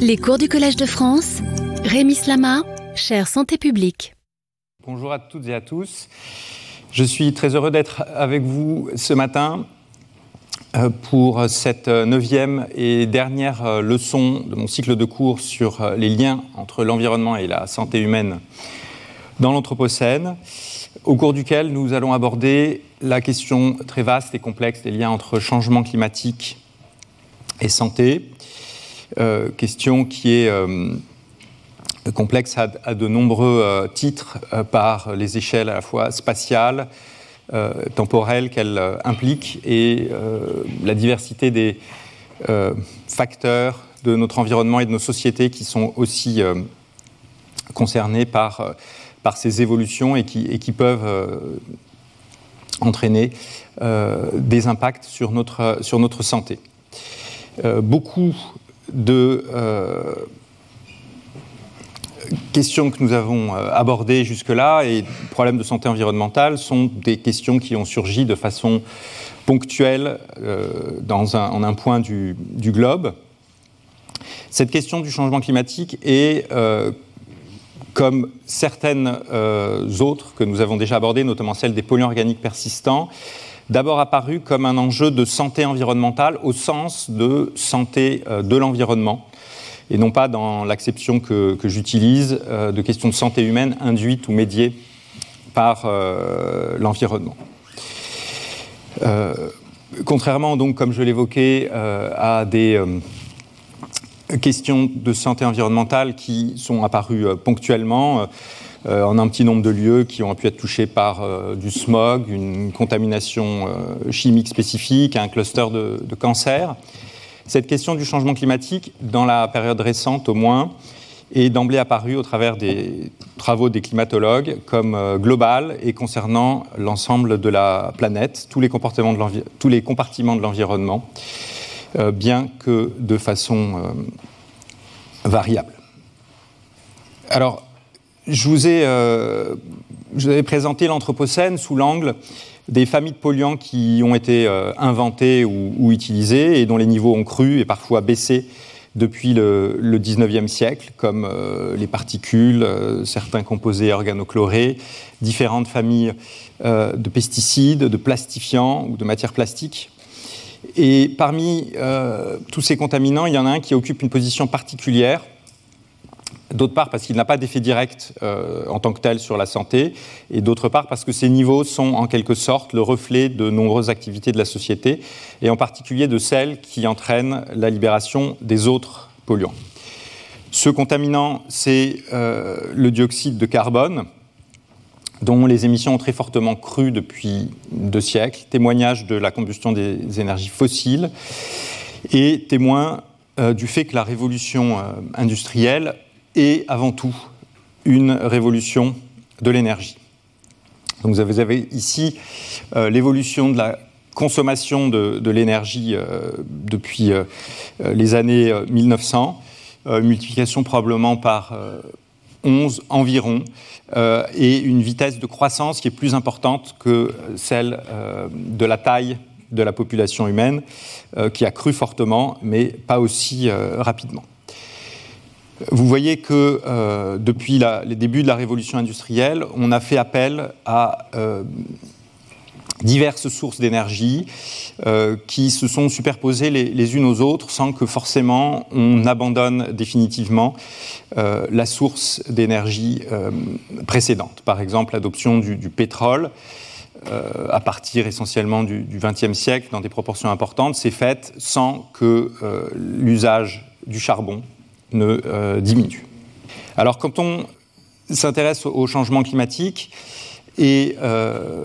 Les cours du Collège de France, Rémi Slama, chère santé publique. Bonjour à toutes et à tous. Je suis très heureux d'être avec vous ce matin euh, pour cette neuvième et dernière euh, leçon de mon cycle de cours sur euh, les liens entre l'environnement et la santé humaine dans l'Anthropocène, au cours duquel nous allons aborder la question très vaste et complexe des liens entre changement climatique et santé, question qui est euh, complexe à, de nombreux euh, titres par les échelles à la fois spatiales, temporelles qu'elle implique et la diversité des facteurs de notre environnement et de nos sociétés qui sont aussi concernés par, par ces évolutions et qui, et qui peuvent entraîner des impacts sur notre, sur notre santé. beaucoup de euh, questions que nous avons euh, abordées jusque-là et problèmes de santé environnementale sont des questions qui ont surgi de façon ponctuelle euh, dans un, en un point du, globe. Cette question du changement climatique est, comme certaines autres que nous avons déjà abordées, notamment celle des polluants organiques persistants, d'abord apparu comme un enjeu de santé environnementale au sens de santé euh, de l'environnement, et non pas dans l'acception que, j'utilise euh, de questions de santé humaine induites ou médiées par euh, l'environnement. contrairement, donc, comme je l'évoquais, à des questions de santé environnementale qui sont apparues ponctuellement, en un petit nombre de lieux qui ont pu être touchés par euh, du smog, une contamination euh, chimique spécifique, un cluster de, cancer. Cette question du changement climatique, dans la période récente au moins, est d'emblée apparue au travers des travaux des climatologues comme globale et concernant l'ensemble de la planète, tous les, comportements de tous les compartiments de l'environnement, bien que de façon variable. Alors, je vous ai, euh, présenté l'Anthropocène sous l'angle des familles de polluants qui ont été euh, inventés ou, utilisés et dont les niveaux ont cru et parfois baissé depuis le, le 19e siècle, comme euh, les particules, certains composés organochlorés, différentes familles de pesticides, de plastifiants ou de matières plastiques. Et parmi tous ces contaminants, il y en a un qui occupe une position particulière D'autre part parce qu'il n'a pas d'effet direct euh, en tant que tel sur la santé, et d'autre part parce que ces niveaux sont en quelque sorte le reflet de nombreuses activités de la société, et en particulier de celles qui entraînent la libération des autres polluants. Ce contaminant, c'est euh, le dioxyde de carbone, dont les émissions ont très fortement cru depuis deux siècles, témoignage de la combustion des énergies fossiles, et témoin euh, du fait que la révolution industrielle et avant tout une révolution de l'énergie. Vous avez ici euh, l'évolution de la consommation de, l'énergie euh, depuis euh, les années 1900, multiplication probablement par 11 environ, et une vitesse de croissance qui est plus importante que celle de la taille de la population humaine, qui a cru fortement, mais pas aussi rapidement. Vous voyez que euh, depuis les débuts de la révolution industrielle, on a fait appel à euh, diverses sources d'énergie euh, qui se sont superposées les, unes aux autres sans que forcément on abandonne définitivement la source d'énergie précédente. Par exemple, l'adoption du, pétrole. à partir essentiellement du XXe siècle, dans des proportions importantes, s'est faite sans que l'usage du charbon ne euh, diminue. Alors quand on s'intéresse au changement climatique et euh,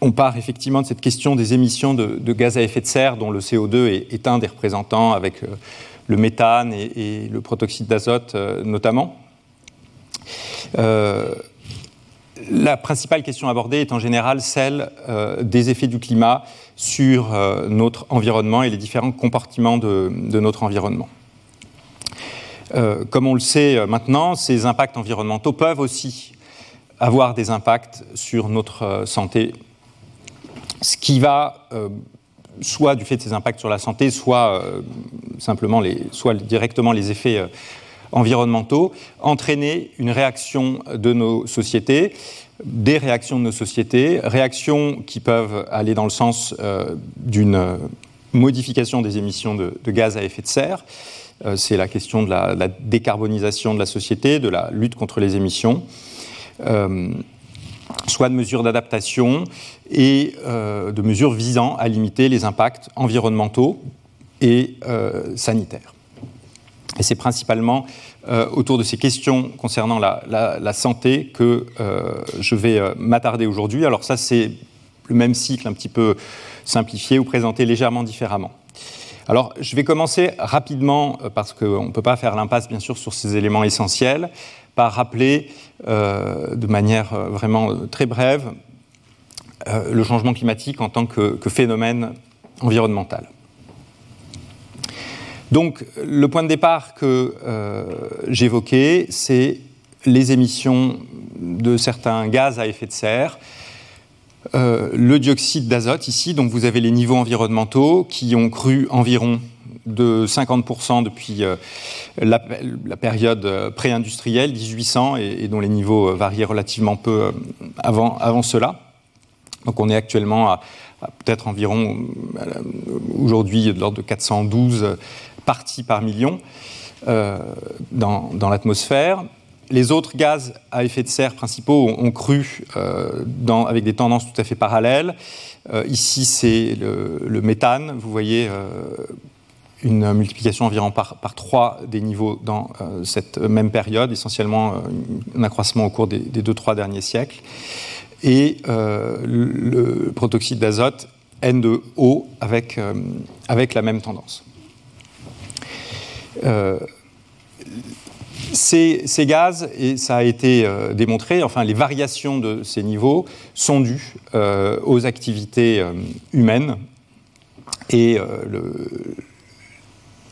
on part effectivement de cette question des émissions de, gaz à effet de serre, dont le CO2 est, un des représentants avec euh, le méthane et, le protoxyde d'azote notamment. la principale question abordée est en général celle des effets du climat sur notre environnement et les différents compartiments de notre environnement. Euh, comme on le sait euh, maintenant, ces impacts environnementaux peuvent aussi avoir des impacts sur notre euh, santé, ce qui va soit du fait de ses impacts sur la santé, soit simplement soit directement les effets environnementaux, entraîner une réaction de nos sociétés, des réactions de nos sociétés, réactions qui peuvent aller dans le sens d'une modification des émissions de, gaz à effet de serre. Euh, c'est la question de la, décarbonisation de la société, de la lutte contre les émissions, euh, soit de mesures d'adaptation et euh, de mesures visant à limiter les impacts environnementaux et sanitaires. Et c'est principalement autour de ces questions concernant la, la santé que je vais m'attarder aujourd'hui. Alors ça, c'est le même cycle un petit peu simplifié ou présenté légèrement différemment. Alors, je vais commencer rapidement, euh, parce qu'on ne peut pas faire l'impasse, bien sûr, sur ces éléments essentiels, par rappeler euh, de manière euh, vraiment très brève le changement climatique en tant que, phénomène environnemental. Donc, le point de départ que j'évoquais, c'est les émissions de certains gaz à effet de serre euh, le dioxyde d'azote ici, donc vous avez les niveaux environnementaux qui ont cru environ de 50% depuis euh, la, période euh, pré-industrielle, 1800, et, dont les niveaux variaient relativement peu avant, avant cela. Donc on est actuellement à, peut-être environ, aujourd'hui, de l'ordre de 412 parties par million dans, dans l'atmosphère les autres gaz à effet de serre principaux ont, cru euh, avec des tendances tout à fait parallèles. Euh, ici, c'est le, méthane. Vous voyez euh, une multiplication environ par, par 3 des niveaux dans cette même période, essentiellement un accroissement au cours des, des deux, trois derniers siècles. Et le, protoxyde d'azote, N2O, avec, avec la même tendance. Ces, gaz, et ça a été euh, démontré, enfin les variations de ces niveaux sont dues euh, aux activités euh, humaines et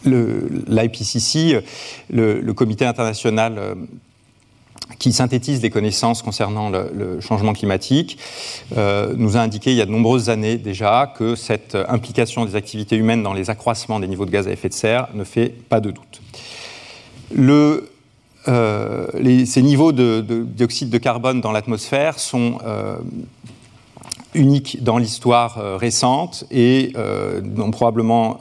l'IPCC, le, le, comité international qui synthétise les connaissances concernant le, changement climatique, nous a indiqué il y a de nombreuses années déjà que cette implication des activités humaines dans les accroissements des niveaux de gaz à effet de serre ne fait pas de doute. Le, euh, ces niveaux de, dioxyde de carbone dans l'atmosphère sont euh, uniques dans l'histoire euh, récente et n'ont probablement,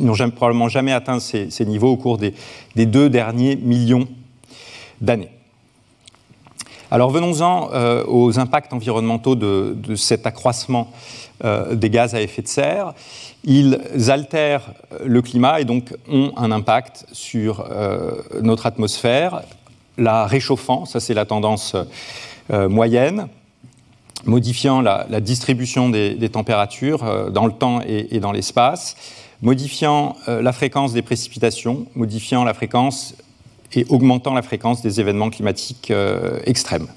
n'ont probablement jamais atteint ces, niveaux au cours des, deux derniers millions d'années. Alors venons-en aux impacts environnementaux de, cet accroissement des gaz à effet de serre. Ils altèrent le climat et donc ont un impact sur euh, notre atmosphère, la réchauffant, ça c'est la tendance euh, moyenne, modifiant la, distribution des, températures euh, dans le temps et, dans l'espace, modifiant la fréquence des précipitations, modifiant la fréquence et augmentant la fréquence des événements climatiques extrêmes.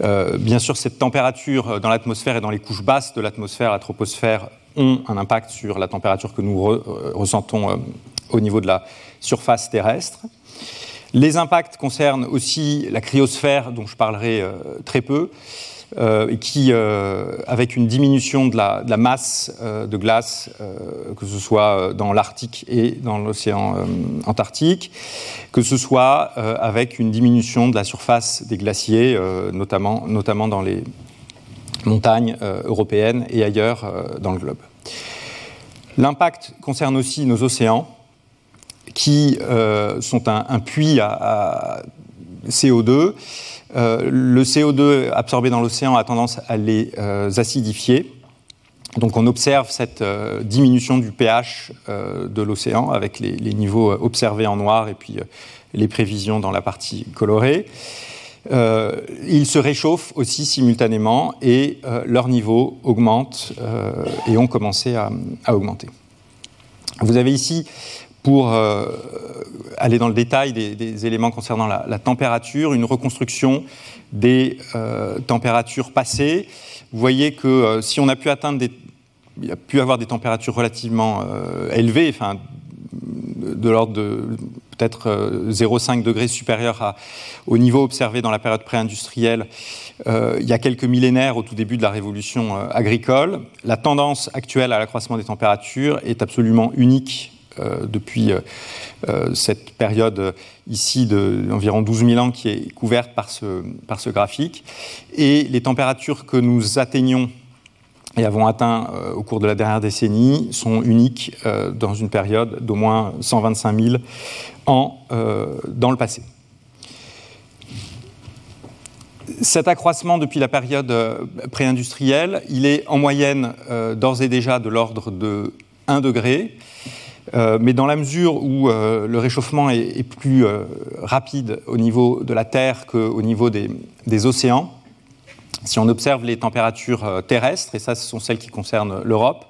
bien sûr, cette température dans l'atmosphère et dans les couches basses de l'atmosphère, la troposphère, ont un impact sur la température que nous euh, ressentons euh, au niveau de la surface terrestre. Les impacts concernent aussi la cryosphère, dont je parlerai euh, très peu, et qui, avec une diminution de la, masse de glace, que ce soit dans l'Arctique et dans l'océan Antarctique, que ce soit avec une diminution de la surface des glaciers, notamment, notamment dans les montagnes européennes et ailleurs dans le globe. L'impact concerne aussi nos océans, qui euh, sont un, puits à, CO2. Euh, le CO2 absorbé dans l'océan a tendance à les euh, acidifier. Donc on observe cette diminution du pH de l'océan avec les, niveaux observés en noir et puis les prévisions dans la partie colorée. Euh, ils se réchauffent aussi simultanément et euh, leur niveau augmente euh, et ont commencé à, augmenter. Vous avez ici, pour aller dans le détail des, éléments concernant la, température, une reconstruction des températures passées. Vous voyez que si on a pu atteindre des, avoir des températures relativement élevées, enfin, de l'ordre de peut-être 0,5 degrés supérieur au niveau observé dans la période pré-industrielle il y a quelques millénaires au tout début de la révolution agricole. La tendance actuelle à l'accroissement des températures est absolument unique depuis cette période ici d'environ 12 000 ans qui est couverte par ce, par ce graphique. Et les températures que nous atteignons et avons atteint euh, au cours de la dernière décennie sont uniques euh, dans une période d'au moins 125 000 ans euh, dans le passé. Cet accroissement depuis la période pré-industrielle, il est en moyenne d'ores et déjà de l'ordre de 1 degré, mais dans la mesure où le réchauffement est, plus rapide au niveau de la Terre qu'au niveau des océans, si on observe les températures euh, terrestres, et ça ce sont celles qui concernent l'Europe,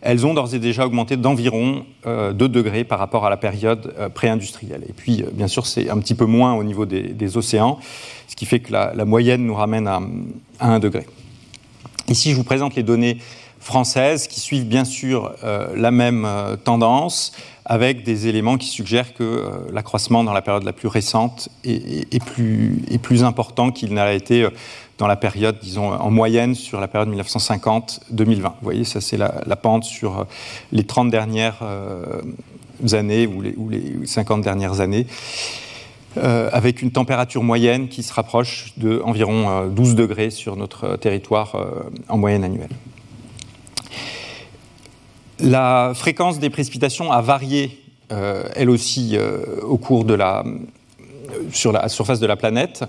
elles ont d'ores et déjà augmenté d'environ 2 euh, degrés par rapport à la période euh, pré-industrielle. Et puis, bien sûr, c'est un petit peu moins au niveau des, océans, ce qui fait que la, moyenne nous ramène à, 1 degré. Ici, je vous présente les données françaises qui suivent bien sûr la même tendance, avec des éléments qui suggèrent que l'accroissement dans la période la plus récente est, plus, important qu'il n'a été dans la période, disons, en moyenne sur la période 1950-2020. Vous voyez, ça c'est la, pente sur euh, les 30 dernières euh, années ou les, ou les, 50 dernières années. Euh, avec une température moyenne qui se rapproche de environ 12 degrés sur notre territoire en moyenne annuelle. La fréquence des précipitations a varié, elle aussi, au cours de la, sur la surface de la planète.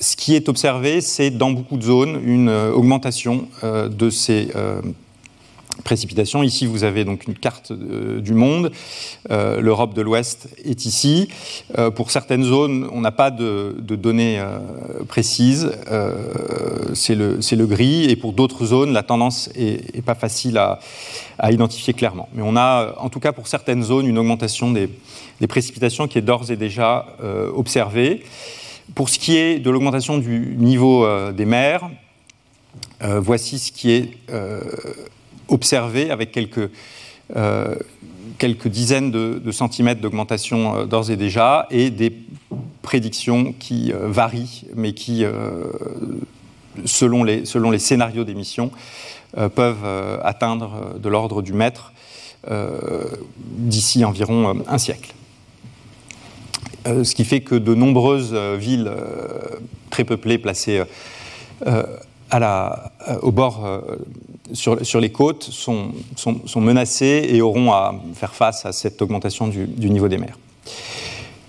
Ce qui est observé, c'est dans beaucoup de zones une euh, augmentation euh, de ces euh, précipitations. Ici, vous avez donc une carte du monde. L'Europe de l'Ouest est ici. pour certaines zones, on n'a pas de, données précises. c'est le, gris. Et pour d'autres zones, la tendance n'est pas facile à, identifier clairement. Mais on a, en tout cas pour certaines zones, une augmentation des, précipitations qui est d'ores et déjà observée. Pour ce qui est de l'augmentation du niveau euh, des mers, euh, voici ce qui est euh, observé avec quelques, quelques dizaines de, centimètres d'augmentation d'ores et déjà et des prédictions qui varient, mais qui, selon, les, selon les scénarios d'émission, peuvent atteindre de l'ordre du mètre d'ici environ un siècle. Euh, ce qui fait que de nombreuses euh, villes euh, très peuplées placées la, au bord, sur, sur, les côtes, sont, sont, menacées et auront à faire face à cette augmentation du, niveau des mers.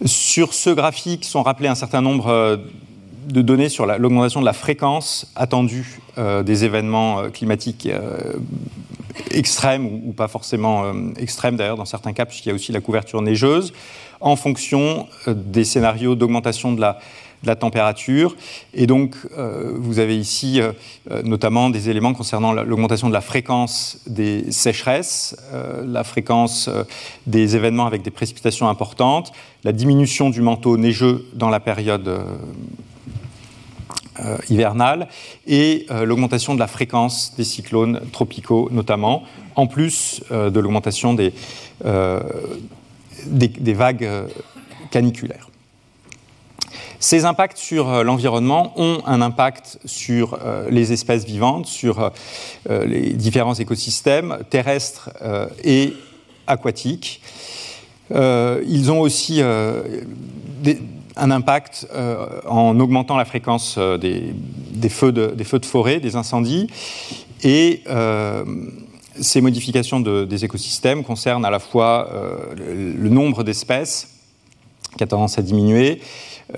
Sur ce graphique sont rappelés un certain nombre de données sur l'augmentation de la fréquence attendue des événements climatiques extrêmes ou, pas forcément extrêmes d'ailleurs dans certains cas puisqu'il y a aussi la couverture neigeuse en fonction euh, des scénarios d'augmentation de la, température. Et donc, euh, vous avez ici euh, notamment des éléments concernant l'augmentation de la fréquence des sécheresses, la fréquence des événements avec des précipitations importantes, la diminution du manteau neigeux dans la période hivernale et l'augmentation de la fréquence des cyclones tropicaux notamment, en plus de l'augmentation des vagues euh, caniculaires. Ces impacts sur euh, l'environnement ont un impact sur euh, les espèces vivantes, sur les différents écosystèmes terrestres et aquatiques. ils ont aussi un impact en augmentant la fréquence des, feux de, forêt, des incendies, et ces modifications des écosystèmes concernent à la fois euh, le, nombre d'espèces qui a tendance à diminuer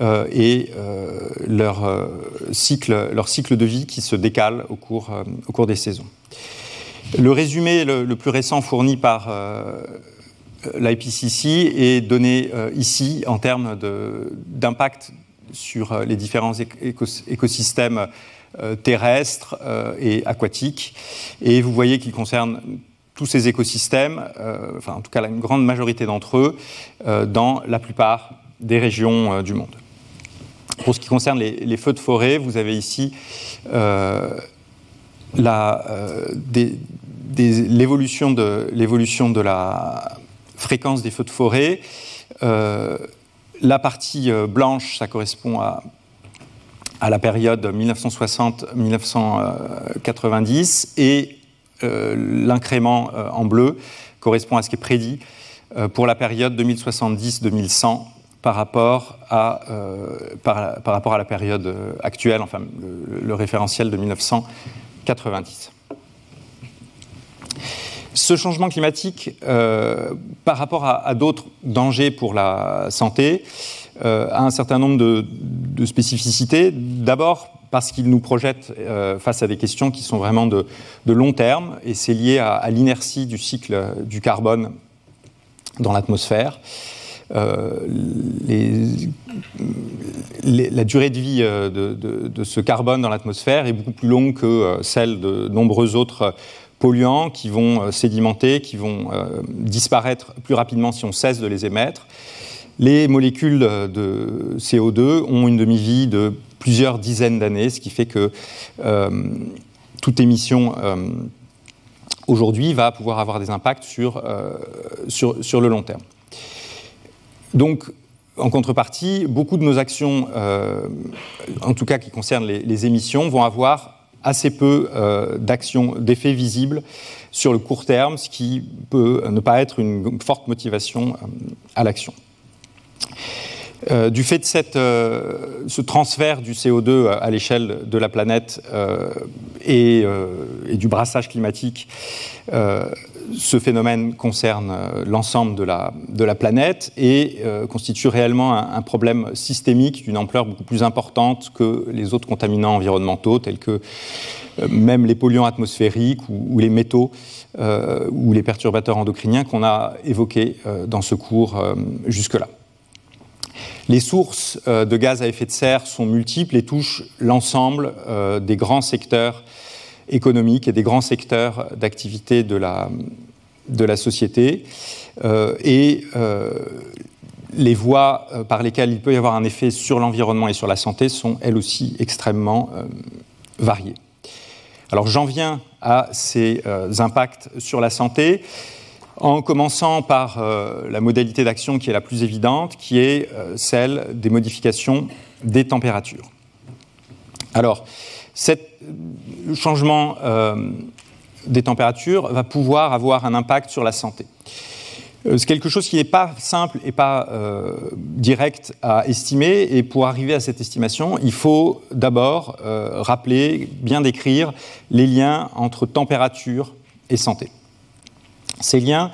euh, et euh, leur, cycle, leur cycle de vie qui se décale au cours, au cours des saisons. Le résumé le, plus récent fourni par l'IPCC est donné ici en termes d'impact sur les différents écosystèmes euh, terrestres euh, et aquatiques. Et vous voyez qu'il concerne tous ces écosystèmes, euh, enfin en tout cas une grande majorité d'entre eux, dans la plupart des régions du monde. Pour ce qui concerne les, feux de forêt, vous avez ici l'évolution de, de, la fréquence des feux de forêt. la partie blanche, ça correspond à la période 1960-1990 et l'incrément en bleu correspond à ce qui est prédit pour la période 2070-2100 par rapport à, par, rapport à la période actuelle, enfin le référentiel de 1990. Ce changement climatique, euh, par rapport à, d'autres dangers pour la santé, euh, a un certain nombre de, spécificités. D'abord parce qu'il nous projette euh, face à des questions qui sont vraiment de, long terme, et c'est lié à, l'inertie du cycle du carbone dans l'atmosphère. La durée de vie de, de, ce carbone dans l'atmosphère est beaucoup plus longue que celle de nombreux autres polluants qui vont euh, sédimenter, qui vont euh, disparaître plus rapidement si on cesse de les émettre. Les molécules de CO2 ont une demi-vie de plusieurs dizaines d'années, ce qui fait que euh, toute émission aujourd'hui va pouvoir avoir des impacts sur, le long terme. Donc, en contrepartie, beaucoup de nos actions, en tout cas qui concernent les, émissions, vont avoir assez peu euh, d'actions, d'effets visibles sur le court terme, ce qui peut ne pas être une forte motivation euh, à l'action. Euh, du fait de cette, ce transfert du CO2 à l'échelle de la planète et, du brassage climatique, ce phénomène concerne euh, l'ensemble de la, planète et euh, constitue réellement un, problème systémique d'une ampleur beaucoup plus importante que les autres contaminants environnementaux, tels que euh, même les polluants atmosphériques ou, les métaux ou les perturbateurs endocriniens qu'on a évoqués dans ce cours jusque-là. Les sources de gaz à effet de serre sont multiples et touchent l'ensemble des grands secteurs économiques et des grands secteurs d'activité de la, de la société. Euh, et euh, les voies euh, par lesquelles il peut y avoir un effet sur l'environnement et sur la santé sont elles aussi extrêmement variées. Alors j'en viens à ces impacts sur la santé en commençant par la modalité d'action qui est la plus évidente, qui est celle des modifications des températures. Alors, le changement euh, des températures va pouvoir avoir un impact sur la santé. Euh, c'est quelque chose qui n'est pas simple et pas euh, direct à estimer. Et pour arriver à cette estimation, il faut d'abord rappeler, bien décrire les liens entre température et santé. Ces liens,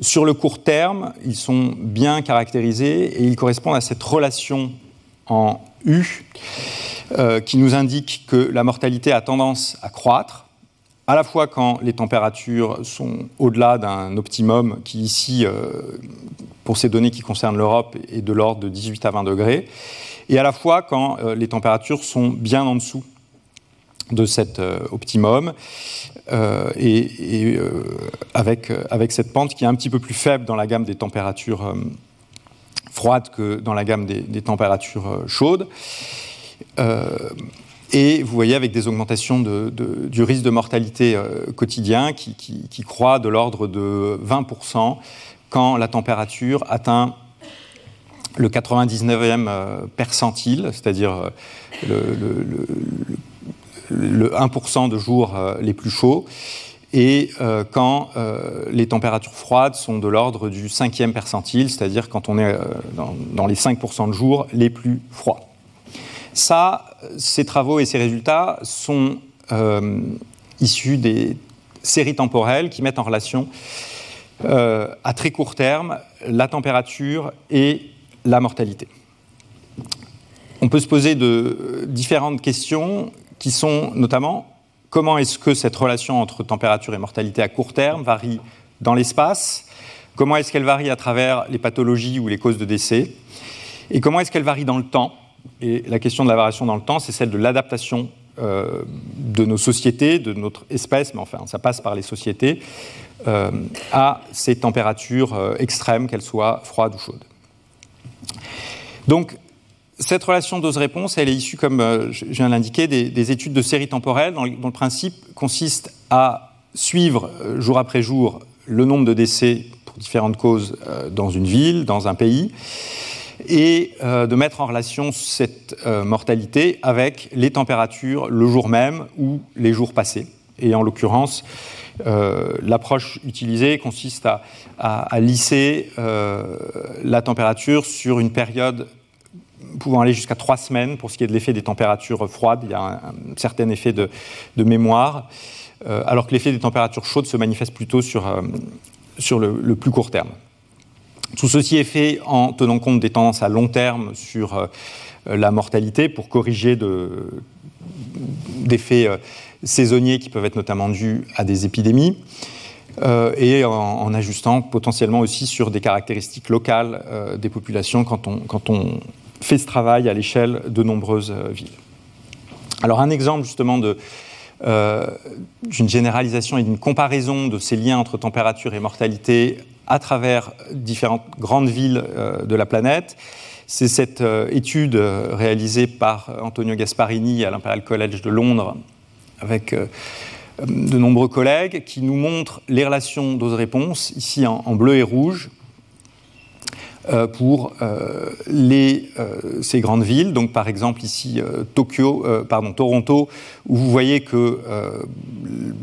sur le court terme, ils sont bien caractérisés et ils correspondent à cette relation en U euh, qui nous indique que la mortalité a tendance à croître, à la fois quand les températures sont au-delà d'un optimum qui ici, euh, pour ces données qui concernent l'Europe, est de l'ordre de 18 à 20 degrés, et à la fois quand euh, les températures sont bien en dessous de cet optimum, et, avec, avec, cette pente qui est un petit peu plus faible dans la gamme des températures froides que dans la gamme des, températures chaudes. Euh, et vous voyez avec des augmentations du risque de mortalité euh, quotidien qui, croît de l'ordre de 20% quand la température atteint le 99e euh, percentile, c'est-à-dire le, 1% de jours les plus chauds, et quand les températures froides sont de l'ordre du 5e percentile, c'est-à-dire quand on est dans, dans, les 5% de jours les plus froids. Ça, ces travaux et ces résultats sont euh, issus des séries temporelles qui mettent en relation euh, à très court terme la température et la mortalité. On peut se poser de différentes questions qui sont notamment comment est-ce que cette relation entre température et mortalité à court terme varie dans l'espace, comment est-ce qu'elle varie à travers les pathologies ou les causes de décès, et comment est-ce qu'elle varie dans le temps, et la question de la variation dans le temps, c'est celle de l'adaptation euh, de nos sociétés, de notre espèce, mais enfin, ça passe par les sociétés, euh, à ces températures euh, extrêmes, qu'elles soient froides ou chaudes. Donc, cette relation dose-réponse, elle est issue, comme je viens de l'indiquer, des, études de séries temporelles, dont, le principe consiste à suivre jour après jour le nombre de décès pour différentes causes dans une ville, dans un pays, et de mettre en relation cette mortalité avec les températures le jour même ou les jours passés. Et en l'occurrence, l'approche utilisée consiste à lisser la température sur une période pouvant aller jusqu'à trois semaines pour ce qui est de l'effet des températures froides. Il y a un, certain effet de, mémoire, euh, alors que l'effet des températures chaudes se manifeste plutôt sur, euh, le, plus court terme. Tout ceci est fait en tenant compte des tendances à long terme sur euh, la mortalité pour corriger d'effets saisonniers qui peuvent être notamment dus à des épidémies. et en, ajustant potentiellement aussi sur des caractéristiques locales des populations quand on, quand on fait ce travail à l'échelle de nombreuses euh, villes. Alors un exemple justement euh, d'une généralisation et d'une comparaison de ces liens entre température et mortalité à travers différentes grandes villes euh, de la planète. C'est cette étude réalisée par Antonio Gasparini à l'Imperial College de Londres avec de nombreux collègues qui nous montre les relations dose-réponse, ici en, bleu et rouge, pour euh, euh, ces grandes villes. Donc, par exemple, ici, Tokyo, pardon, Toronto, où vous voyez qu'il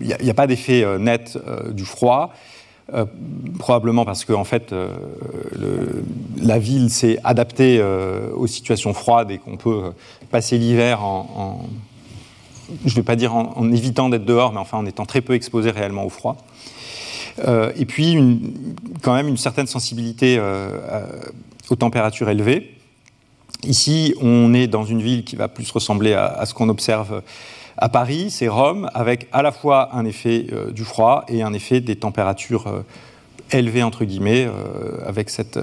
n'y a, pas d'effet net du froid. probablement parce que fait, la ville s'est adaptée aux situations froides et qu'on peut passer l'hiver en, je vais pas dire en évitant d'être dehors, mais enfin en étant très peu exposé réellement au froid. Euh, et puis, quand même, une certaine sensibilité euh, aux températures élevées. Ici, on est dans une ville qui va plus ressembler à, ce qu'on observe à Paris, c'est Rome, avec à la fois un effet euh, du froid et un effet des températures élevées, entre guillemets, avec cette,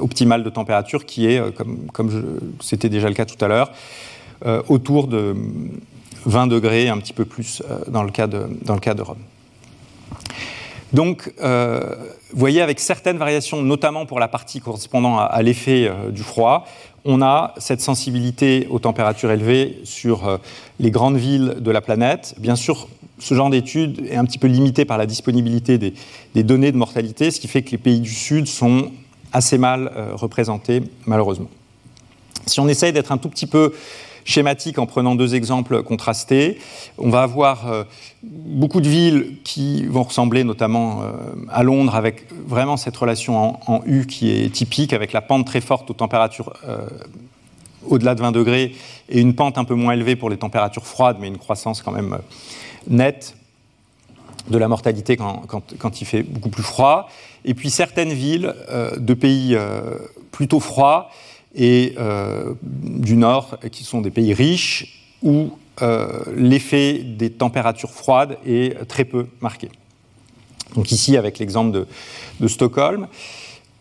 optimale de température qui est, comme, c'était déjà le cas tout à l'heure, autour de 20 degrés, un petit peu plus dans le cas de Rome. Donc, euh, vous voyez, avec certaines variations, notamment pour la partie correspondant à, l'effet euh, du froid, on a cette sensibilité aux températures élevées sur euh, les grandes villes de la planète. Bien sûr, ce genre d'étude est un petit peu limité par la disponibilité des, des, données de mortalité, ce qui fait que les pays du Sud sont assez mal représentés, malheureusement. Si on essaye d'être un tout petit peu schématique en prenant deux exemples contrastés. On va avoir euh, beaucoup de villes qui vont ressembler notamment euh, à Londres avec vraiment cette relation en, U qui est typique avec la pente très forte aux températures euh, au-delà de 20 degrés et une pente un peu moins élevée pour les températures froides mais une croissance quand même nette de la mortalité quand, quand, il fait beaucoup plus froid. Et puis certaines villes de pays plutôt froids et euh, du Nord, qui sont des pays riches, où euh, l'effet des températures froides est très peu marqué. Donc ici, avec l'exemple de, Stockholm,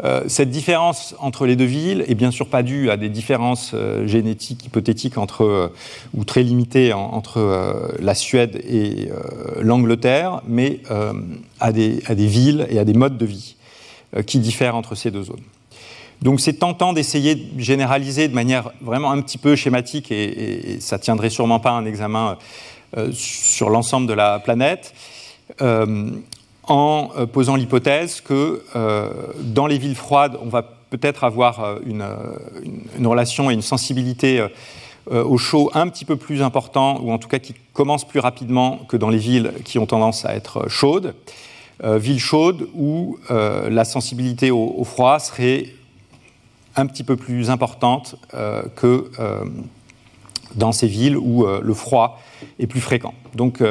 euh, cette différence entre les deux villes est bien sûr pas due à des différences génétiques hypothétiques entre, ou très limitées entre la Suède et l'Angleterre, mais à des, à, des, villes et à des modes de vie qui diffèrent entre ces deux zones. Donc c'est tentant d'essayer de généraliser de manière vraiment un petit peu schématique, et, ça ne tiendrait sûrement pas un examen euh, sur l'ensemble de la planète, euh, en euh, posant l'hypothèse que dans les villes froides, on va peut-être avoir une, relation et une sensibilité au chaud un petit peu plus important, ou en tout cas qui commence plus rapidement que dans les villes qui ont tendance à être chaudes. villes chaudes où la sensibilité au froid serait un petit peu plus importante euh, que euh, dans ces villes où euh, le froid est plus fréquent. Donc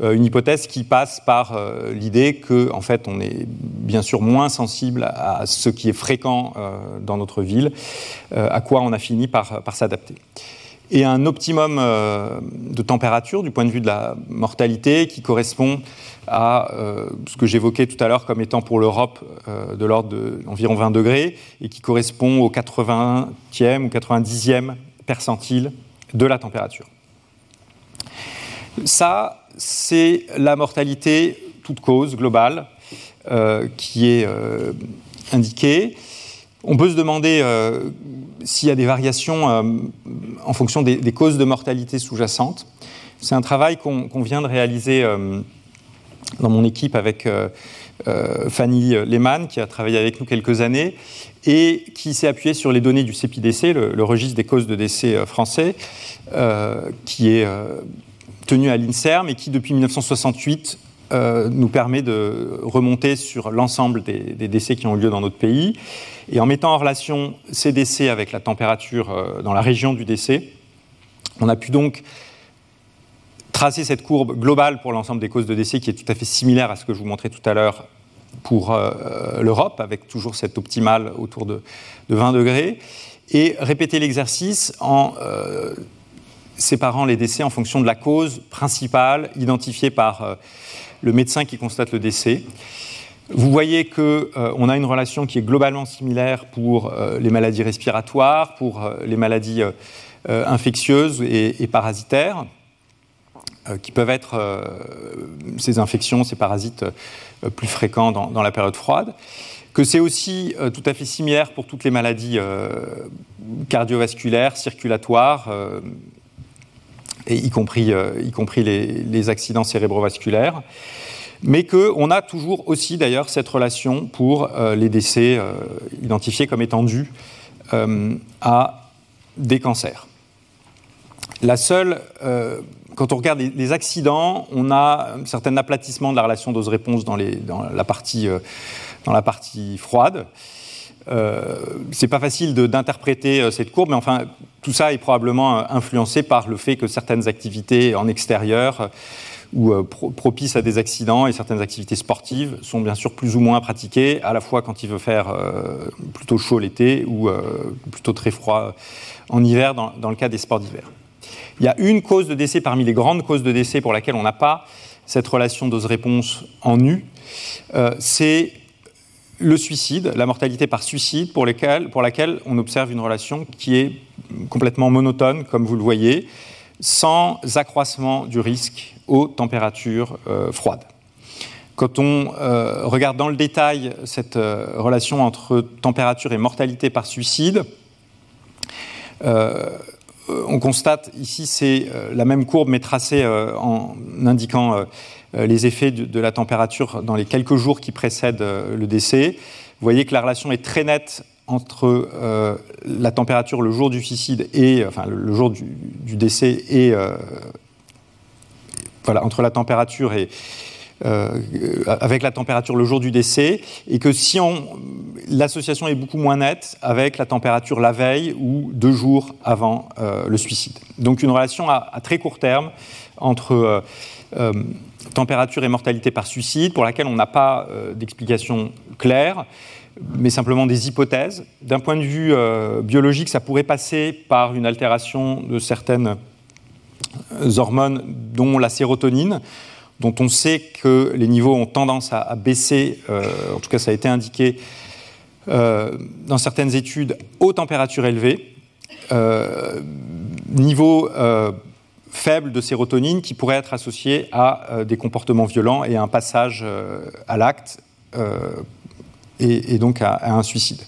une hypothèse qui passe par l'idée que fait on est bien sûr moins sensible à, ce qui est fréquent dans notre ville, à quoi on a fini par s'adapter et un optimum de température du point de vue de la mortalité qui correspond à euh, ce que j'évoquais tout à l'heure comme étant pour l'Europe euh, de l'ordre d'environ 20 degrés et qui correspond au 80e ou 90e percentile de la température. Ça, c'est la mortalité toute cause globale euh, qui est indiquée. On peut se demander s'il y a des variations en fonction des, causes de mortalité sous-jacentes. C'est un travail qu'on vient de réaliser dans mon équipe avec euh, Fanny Lehmann, qui a travaillé avec nous quelques années, et qui s'est appuyé sur les données du CEPIDC, le, le registre des causes de décès français, qui est tenu à l'INSERM et qui, depuis 1968, nous permet de remonter sur l'ensemble des, décès qui ont eu lieu dans notre pays. Et en mettant en relation ces décès avec la température dans la région du décès, on a pu donc tracer cette courbe globale pour l'ensemble des causes de décès qui est tout à fait similaire à ce que je vous montrais tout à l'heure pour euh, l'Europe, avec toujours cette optimale autour de, de 20 degrés, et répéter l'exercice en euh, séparant les décès en fonction de la cause principale identifiée par euh, le médecin qui constate le décès. Vous voyez qu'on euh, a une relation qui est globalement similaire pour euh, les maladies respiratoires, pour les maladies infectieuses et, parasitaires. Euh, qui peuvent être euh, ces infections, ces parasites euh, plus fréquents dans, la période froide, que c'est aussi tout à fait similaire pour toutes les maladies cardiovasculaires, circulatoires, y compris, y compris les, accidents cérébrovasculaires, mais qu'on a toujours aussi d'ailleurs cette relation pour les décès identifiés comme étant dus à des cancers. La seule quand on regarde les, accidents, on a un certain aplatissement de la relation dose-réponse dans, dans, euh, dans la partie froide. Euh, c'est pas facile d'interpréter euh, cette courbe, mais enfin, tout ça est probablement euh, influencé par le fait que certaines activités en extérieur euh, ou pro propices à des accidents et certaines activités sportives sont bien sûr plus ou moins pratiquées, à la fois quand il veut faire plutôt chaud l'été ou plutôt très froid en hiver, dans, dans le cas des sports d'hiver. Il y a une cause de décès parmi les grandes causes de décès pour laquelle on n'a pas cette relation dose-réponse en nu. C'est le suicide, la mortalité par suicide, pour, laquelle on observe une relation qui est complètement monotone, comme vous le voyez, sans accroissement du risque aux températures euh, froides. Quand on euh, regarde dans le détail cette euh, relation entre température et mortalité par suicide, on constate ici, c'est la même courbe, mais tracée en indiquant les effets de, la température dans les quelques jours qui précèdent le décès. Vous voyez que la relation est très nette entre la température le jour du suicide et enfin le, jour du, décès et voilà entre la température et, euh, avec la température le jour du décès, et que si l'association est beaucoup moins nette avec la température la veille ou deux jours avant euh, le suicide. Donc une relation à, très court terme entre euh, euh, température et mortalité par suicide, pour laquelle on n'a pas euh, d'explication claire, mais simplement des hypothèses. D'un point de vue euh, biologique, ça pourrait passer par une altération de certaines hormones, dont la sérotonine, dont on sait que les niveaux ont tendance à, baisser, euh, en tout cas ça a été indiqué euh, dans certaines études, aux températures élevées, euh, niveau euh, faible de sérotonine qui pourrait être associé à euh, des comportements violents et à un passage euh, à l'acte et, et, donc à, un suicide.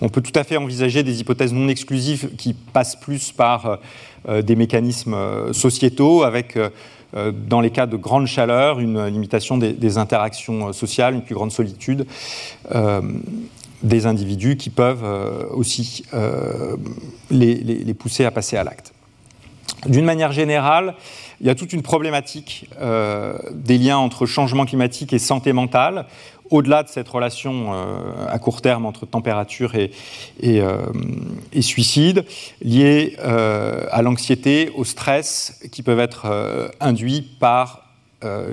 On peut tout à fait envisager des hypothèses non exclusives qui passent plus par des mécanismes sociétaux avec euh, dans les cas de grande chaleur, une limitation des, interactions euh, sociales, une plus grande solitude euh, des individus qui peuvent euh, aussi euh, les, pousser à passer à l'acte. D'une manière générale, il y a toute une problématique euh, des liens entre changement climatique et santé mentale, au-delà de cette relation euh, à court terme entre température et, euh, suicide, liée à l'anxiété, au stress qui peuvent être induits par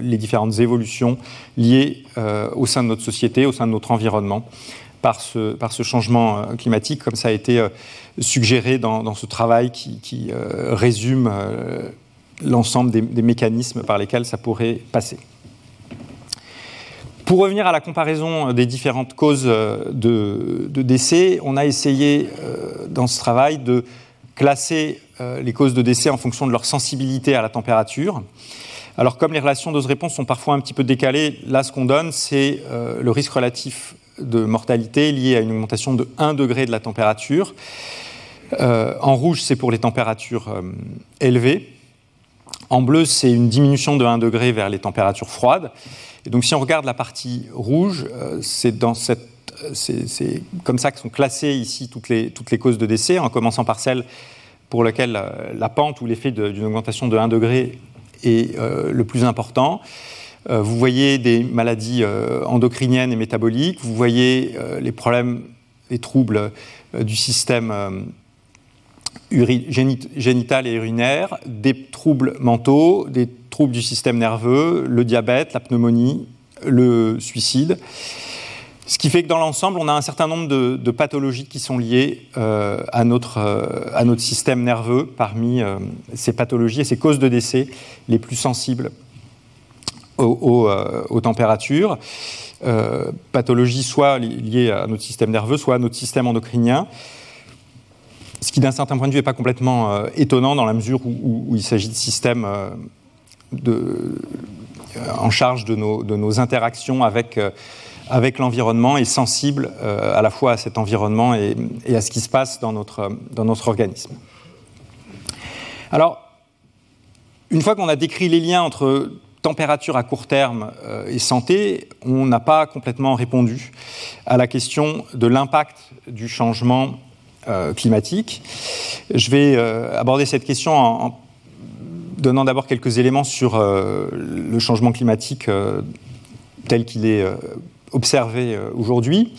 les différentes évolutions liées au sein de notre société, au sein de notre environnement, par ce, changement climatique, comme ça a été suggéré dans, ce travail qui, qui résume l'ensemble des, mécanismes par lesquels ça pourrait passer. Pour revenir à la comparaison euh, des différentes causes euh, de, décès, on a essayé euh, dans ce travail de classer euh, les causes de décès en fonction de leur sensibilité à la température. Alors comme les relations dose-réponse sont parfois un petit peu décalées, là ce qu'on donne c'est euh, le risque relatif de mortalité lié à une augmentation de 1 degré de la température. Euh, en rouge c'est pour les températures élevées En bleu, c'est une diminution de 1 degré vers les températures froides. Et donc si on regarde la partie rouge, c'est dans comme ça que sont classées ici toutes les, toutes les causes de décès, en commençant par celle pour laquelle la pente ou l'effet d'une augmentation de 1 degré est le plus important. Euh, vous voyez des maladies euh, endocriniennes et métaboliques, vous voyez euh, les problèmes, les troubles du système génital et urinaire, des troubles mentaux, des troubles du système nerveux, le diabète, la pneumonie, le suicide. Ce qui fait que dans l'ensemble, on a un certain nombre de, pathologies qui sont liées à, notre, à, notre, système nerveux parmi ces pathologies et ces causes de décès les plus sensibles euh, aux, températures, euh, pathologies soit liées à notre système nerveux, soit à notre système endocrinien. Ce qui, d'un certain point de vue, n'est pas complètement euh, étonnant dans la mesure où, il s'agit de systèmes en charge de nos, interactions avec, avec l'environnement et sensibles à la fois à cet environnement et, à ce qui se passe dans notre, dans notre organisme. Alors, une fois qu'on a décrit les liens entre température à court terme euh, et santé, on n'a pas complètement répondu à la question de l'impact du changement euh, climatique. Je vais euh, aborder cette question en, donnant d'abord quelques éléments sur le changement climatique tel qu'il est observé aujourd'hui.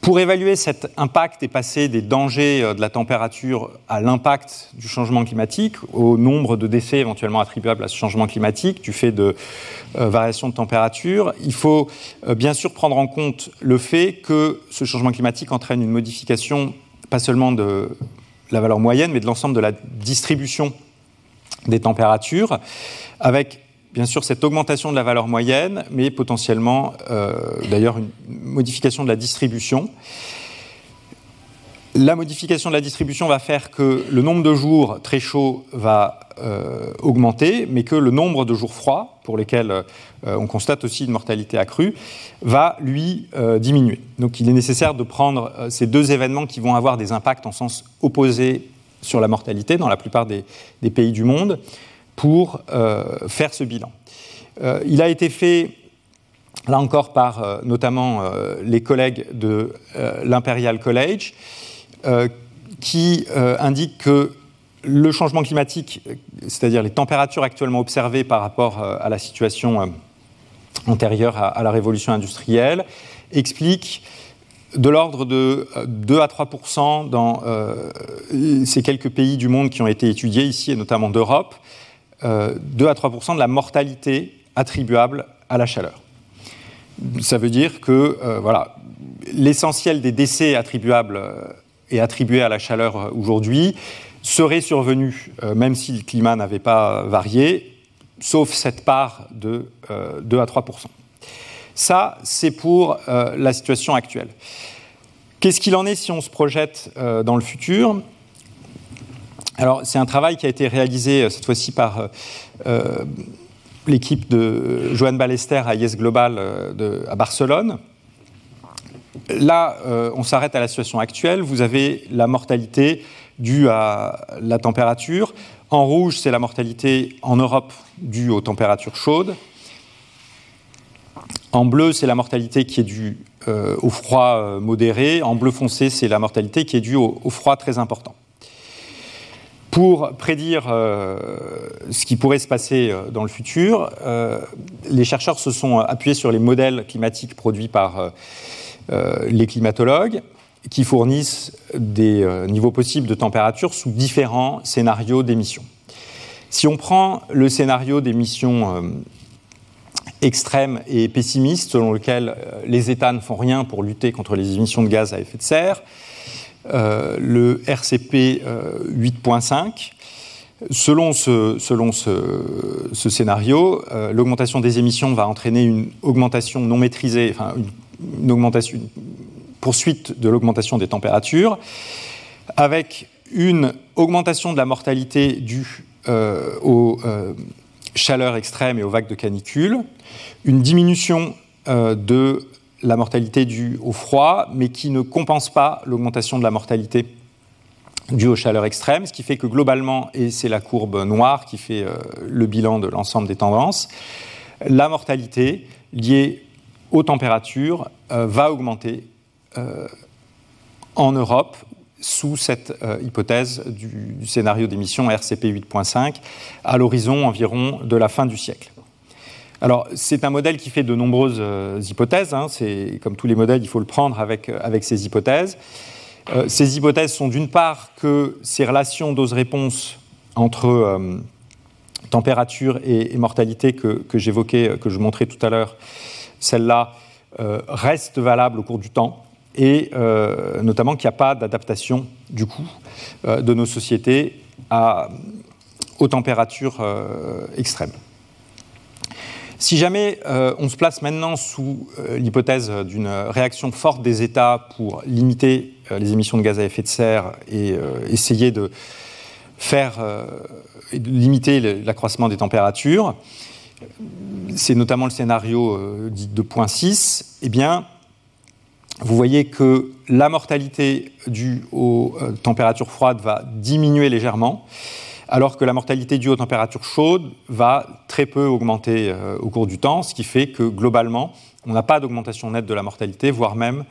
Pour évaluer cet impact et passer des dangers euh, de la température à l'impact du changement climatique, au nombre de décès éventuellement attribuables à ce changement climatique du fait de euh, variations de température, il faut euh, bien sûr prendre en compte le fait que ce changement climatique entraîne une modification pas seulement de la valeur moyenne, mais de l'ensemble de la distribution des températures, avec bien sûr cette augmentation de la valeur moyenne, mais potentiellement euh, d'ailleurs une modification de la distribution. La modification de la distribution va faire que le nombre de jours très chauds va euh, augmenter, mais que le nombre de jours froids, pour lesquels euh, on constate aussi une mortalité accrue, va lui diminuer. Donc il est nécessaire de prendre ces deux événements qui vont avoir des impacts en sens opposé sur la mortalité dans la plupart des pays du monde pour euh, faire ce bilan. Euh, il a été fait, là encore, par euh, notamment les collègues de l'Imperial College, qui indiquent que le changement climatique, c'est-à-dire les températures actuellement observées par rapport à la situation antérieure à, la révolution industrielle, explique de l'ordre de 2 à 3% dans ces quelques pays du monde qui ont été étudiés ici, et notamment d'Europe, 2 euh, à 3% de la mortalité attribuable à la chaleur. Ça veut dire que euh, voilà, l'essentiel des décès attribuables euh, et attribués à la chaleur aujourd'hui serait survenu même si le climat n'avait pas varié, sauf cette part de 2 à 3% Ça, c'est pour la situation actuelle. Qu'est-ce qu'il en est si on se projette dans le futur? C'est un travail qui a été réalisé euh, cette fois-ci par euh, euh, l'équipe de Joanne Ballester à Yes Global à Barcelone. Là, on s'arrête à la situation actuelle. Vous avez la mortalité due à la température. En rouge, c'est la mortalité en Europe due aux températures chaudes. En bleu, c'est la mortalité qui est due au froid modéré. En bleu foncé, c'est la mortalité qui est due au froid très important. Pour prédire euh, ce qui pourrait se passer euh, dans le futur, euh, les chercheurs se sont appuyés sur les modèles climatiques produits par les climatologues qui fournissent des niveaux possibles de température sous différents scénarios d'émissions. Si on prend le scénario d'émissions extrême et pessimiste, selon lequel les États ne font rien pour lutter contre les émissions de gaz à effet de serre, le RCP 8.5. Euh, selon ce, scénario, euh, l'augmentation des émissions va entraîner une augmentation non maîtrisée, enfin une, poursuite de l'augmentation des températures, avec une augmentation de la mortalité due aux chaleurs extrêmes et aux vagues de canicule, une diminution de la mortalité due au froid, mais qui ne compense pas l'augmentation de la mortalité dû aux chaleurs extrêmes, ce qui fait que globalement, et c'est la courbe noire qui fait le bilan de l'ensemble des tendances, la mortalité liée aux températures va augmenter en Europe sous cette euh, hypothèse du, scénario d'émission RCP 8.5 à l'horizon environ de la fin du siècle. Alors, c'est un modèle qui fait de nombreuses euh, hypothèses. Hein. c'est comme tous les modèles, il faut le prendre avec, euh, ces hypothèses. ces hypothèses sont d'une part que ces relations dose-réponse entre température et, mortalité que, j'évoquais, que je montrais tout à l'heure, celles-là restent valables au cours du temps et euh, notamment qu'il n'y a pas d'adaptation du euh, de nos sociétés aux températures euh, extrêmes. Si jamais on se place maintenant sous l'hypothèse d'une réaction forte des États pour limiter les émissions de gaz à effet de serre et essayer de faire limiter l'accroissement des températures, c'est notamment le scénario dit 2.6, eh bien, vous voyez que la mortalité due aux euh, températures froides va diminuer légèrement, alors que la mortalité due aux températures chaudes va très peu augmenter euh, au cours du temps, ce qui fait que globalement, on n'a pas d'augmentation nette de la mortalité, voire même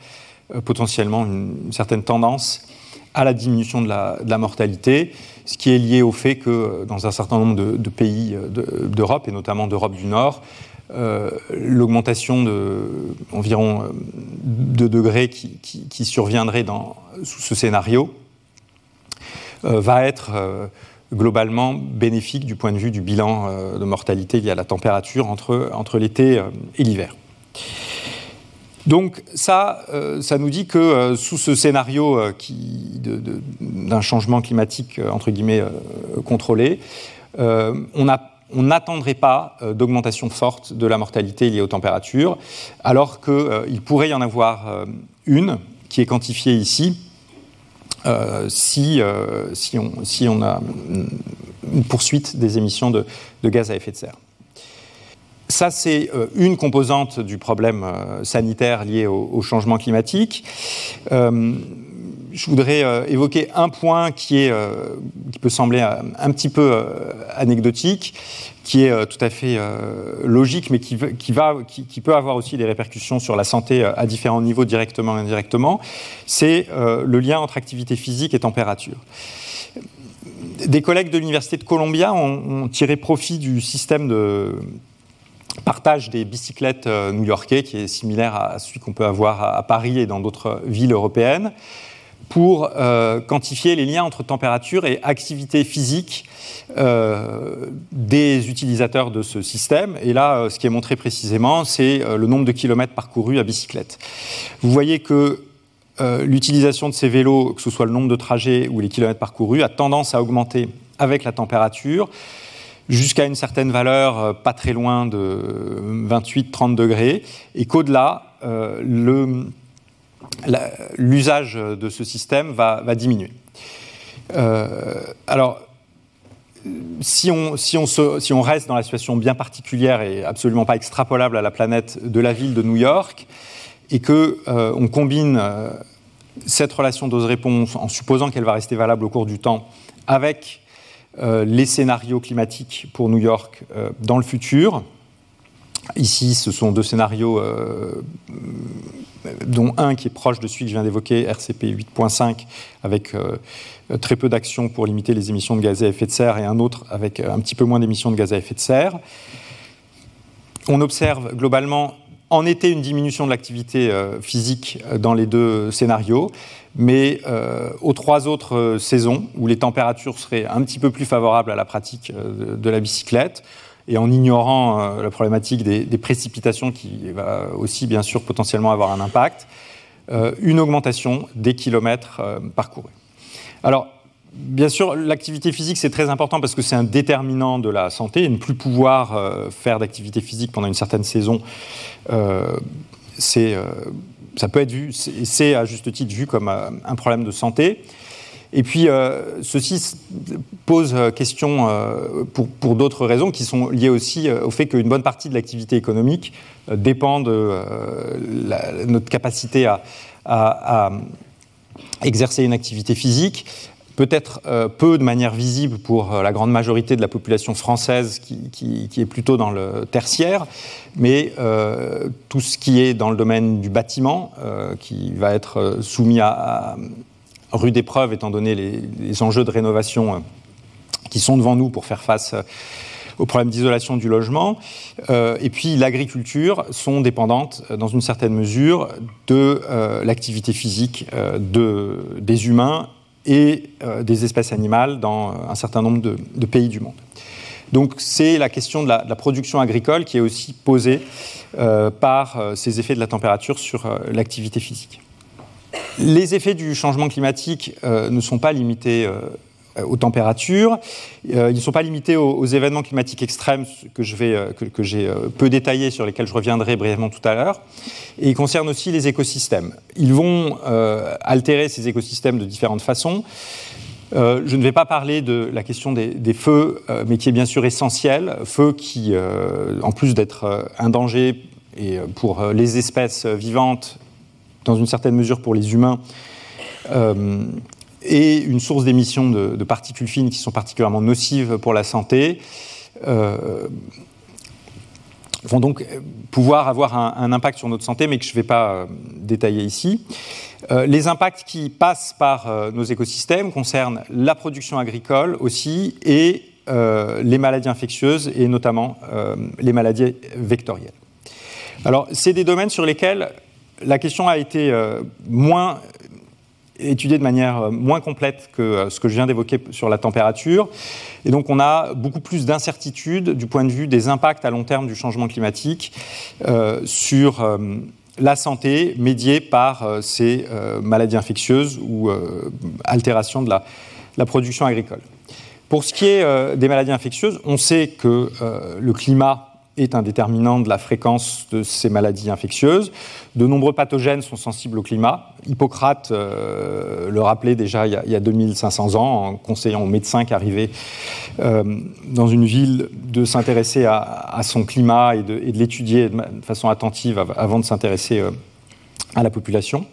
euh, potentiellement une, certaine tendance à la diminution de la, mortalité, ce qui est lié au fait que dans un certain nombre de, pays d'Europe, et notamment d'Europe du Nord, euh, l'augmentation de environ 2 euh, degrés qui, surviendrait dans, sous ce scénario euh, va être globalement bénéfique du point de vue du bilan de mortalité lié à la température entre, l'été et l'hiver. Donc ça, ça nous dit que sous ce scénario d'un changement climatique contrôlé, on n'attendrait pas euh, d'augmentation forte de la mortalité liée aux températures, alors qu'il euh, pourrait y en avoir euh, une qui est quantifiée ici, si, on, a une poursuite des émissions de, gaz à effet de serre. Ça, c'est une composante du problème sanitaire lié au, changement climatique je voudrais euh, évoquer un point qui, euh, peut sembler euh, un, petit peu anecdotique, qui est tout à fait logique, mais qui, peut avoir aussi des répercussions sur la santé à différents niveaux, directement et indirectement. C'est le lien entre activité physique et température. Des collègues de l'Université de Columbia ont, tiré profit du système de partage des bicyclettes new-yorkais, qui est similaire à celui qu'on peut avoir à Paris et dans d'autres villes européennes pour euh, quantifier les liens entre température et activité physique euh, des utilisateurs de ce système. Et là, euh, ce qui est montré précisément, c'est le nombre de kilomètres parcourus à bicyclette. Vous voyez que l'utilisation de ces vélos, que ce soit le nombre de trajets ou les kilomètres parcourus, a tendance à augmenter avec la température jusqu'à une certaine valeur pas très loin de 28-30 degrés, et qu'au-delà, le l'usage de ce système va, diminuer. Euh, alors, si on, si, on reste dans la situation bien particulière et absolument pas extrapolable à la planète de la ville de New York, et que euh, on combine euh, cette relation dose-réponse en supposant qu'elle va rester valable au cours du temps avec les scénarios climatiques pour New York dans le futur, Ici, ce sont deux scénarios dont un qui est proche de celui que je viens d'évoquer, RCP 8.5, avec euh, très peu d'actions pour limiter les émissions de gaz à effet de serre, et un autre avec euh, un petit peu moins d'émissions de gaz à effet de serre. On observe globalement en été une diminution de l'activité euh, physique dans les deux scénarios, mais aux trois autres saisons, où les températures seraient un petit peu plus favorables à la pratique de la bicyclette, et en ignorant euh, la problématique des, précipitations qui va aussi bien sûr potentiellement avoir un impact, euh, une augmentation des kilomètres euh, parcourus. Alors, bien sûr, l'activité physique, c'est très important parce que c'est un déterminant de la santé. Et ne plus pouvoir faire d'activité physique pendant une certaine saison, c'est, ça peut être vu, c'est à juste titre vu comme un problème de santé. Et puis, euh, ceci pose euh, question euh, pour, d'autres raisons qui sont liées aussi au fait qu'une bonne partie de l'activité économique dépend de notre capacité à, exercer une activité physique peut-être peu de manière visible pour la grande majorité de la population française qui, est plutôt dans le tertiaire, mais tout ce qui est dans le domaine du bâtiment, qui va être soumis à, rude épreuve étant donné les, enjeux de rénovation qui sont devant nous pour faire face aux problèmes d'isolation du logement. Euh, et puis l'agriculture sont dépendantes, euh, dans une certaine mesure, de euh, l'activité physique de, des humains et des espèces animales dans un certain nombre de, pays du monde. Donc c'est la question de la, production agricole qui est aussi posée par ces effets de la température sur l'activité physique. Les effets du changement climatique ne sont pas limités euh, aux températures. Euh, ils ne sont pas limités aux, événements climatiques extrêmes que, euh, j'ai peu détaillés, sur lesquels je reviendrai brièvement tout à l'heure. Et ils concernent aussi les écosystèmes. Ils vont altérer ces écosystèmes de différentes façons. je ne vais pas parler de la question des, feux, mais qui est bien sûr essentielle. Feux qui, en plus d'être un danger pour les espèces vivantes, dans une certaine mesure pour les humains, et une source d'émissions de, particules fines qui sont particulièrement nocives pour la santé, euh, vont donc pouvoir avoir un, impact sur notre santé, mais que je ne vais pas euh, détailler ici. Euh, les impacts qui passent par nos écosystèmes concernent la production agricole aussi et les maladies infectieuses et notamment les maladies vectorielles. Alors, c'est des domaines sur lesquels la question a été moins étudié de manière euh, moins complète que euh, ce que je viens d'évoquer sur la température. Et donc on a beaucoup plus d'incertitudes du point de vue des impacts à long terme du changement climatique euh, sur la santé médiée par ces maladies infectieuses ou altérations de la, production agricole. Pour ce qui est des maladies infectieuses, on sait que le climat est un déterminant de la fréquence de ces maladies infectieuses. De nombreux pathogènes sont sensibles au climat. Hippocrate euh, le rappelait déjà il y, a, 2500 ans en conseillant aux médecins qui arrivaient euh, dans une ville de s'intéresser à, son climat et de, l'étudier de, façon attentive avant de s'intéresser euh, à la population.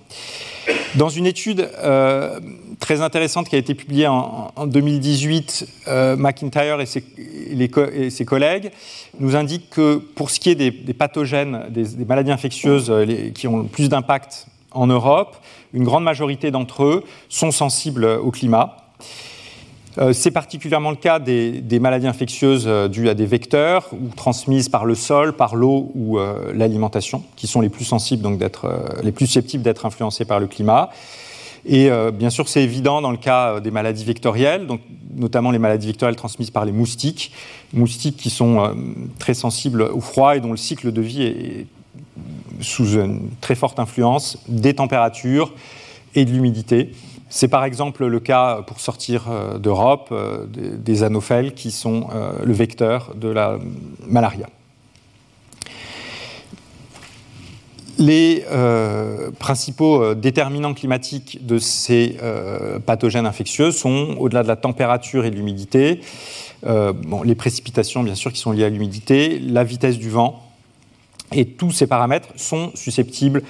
Dans une étude euh, très intéressante qui a été publiée en, 2018, euh, McIntyre et ses, collègues nous indiquent que pour ce qui est des, pathogènes, des, maladies infectieuses euh, qui ont le plus d'impact en Europe, une grande majorité d'entre eux sont sensibles au climat. Euh, c'est particulièrement le cas des, maladies infectieuses euh, dues à des vecteurs ou transmises par le sol, par l'eau ou euh, l'alimentation, qui sont les plus sensibles, donc les plus susceptibles d'être influencées par le climat. Et bien sûr, c'est évident dans le cas des maladies vectorielles, donc notamment les maladies vectorielles transmises par les moustiques, moustiques qui sont très sensibles au froid et dont le cycle de vie est sous une très forte influence des températures et de l'humidité. C'est par exemple le cas, pour sortir euh, d'Europe, euh, des anophèles qui sont euh, le vecteur de la malaria. Les principaux déterminants climatiques de ces pathogènes infectieux sont, au-delà de la température et de l'humidité, les précipitations, bien sûr, qui sont liées à l'humidité, la vitesse du vent, et tous ces paramètres sont susceptibles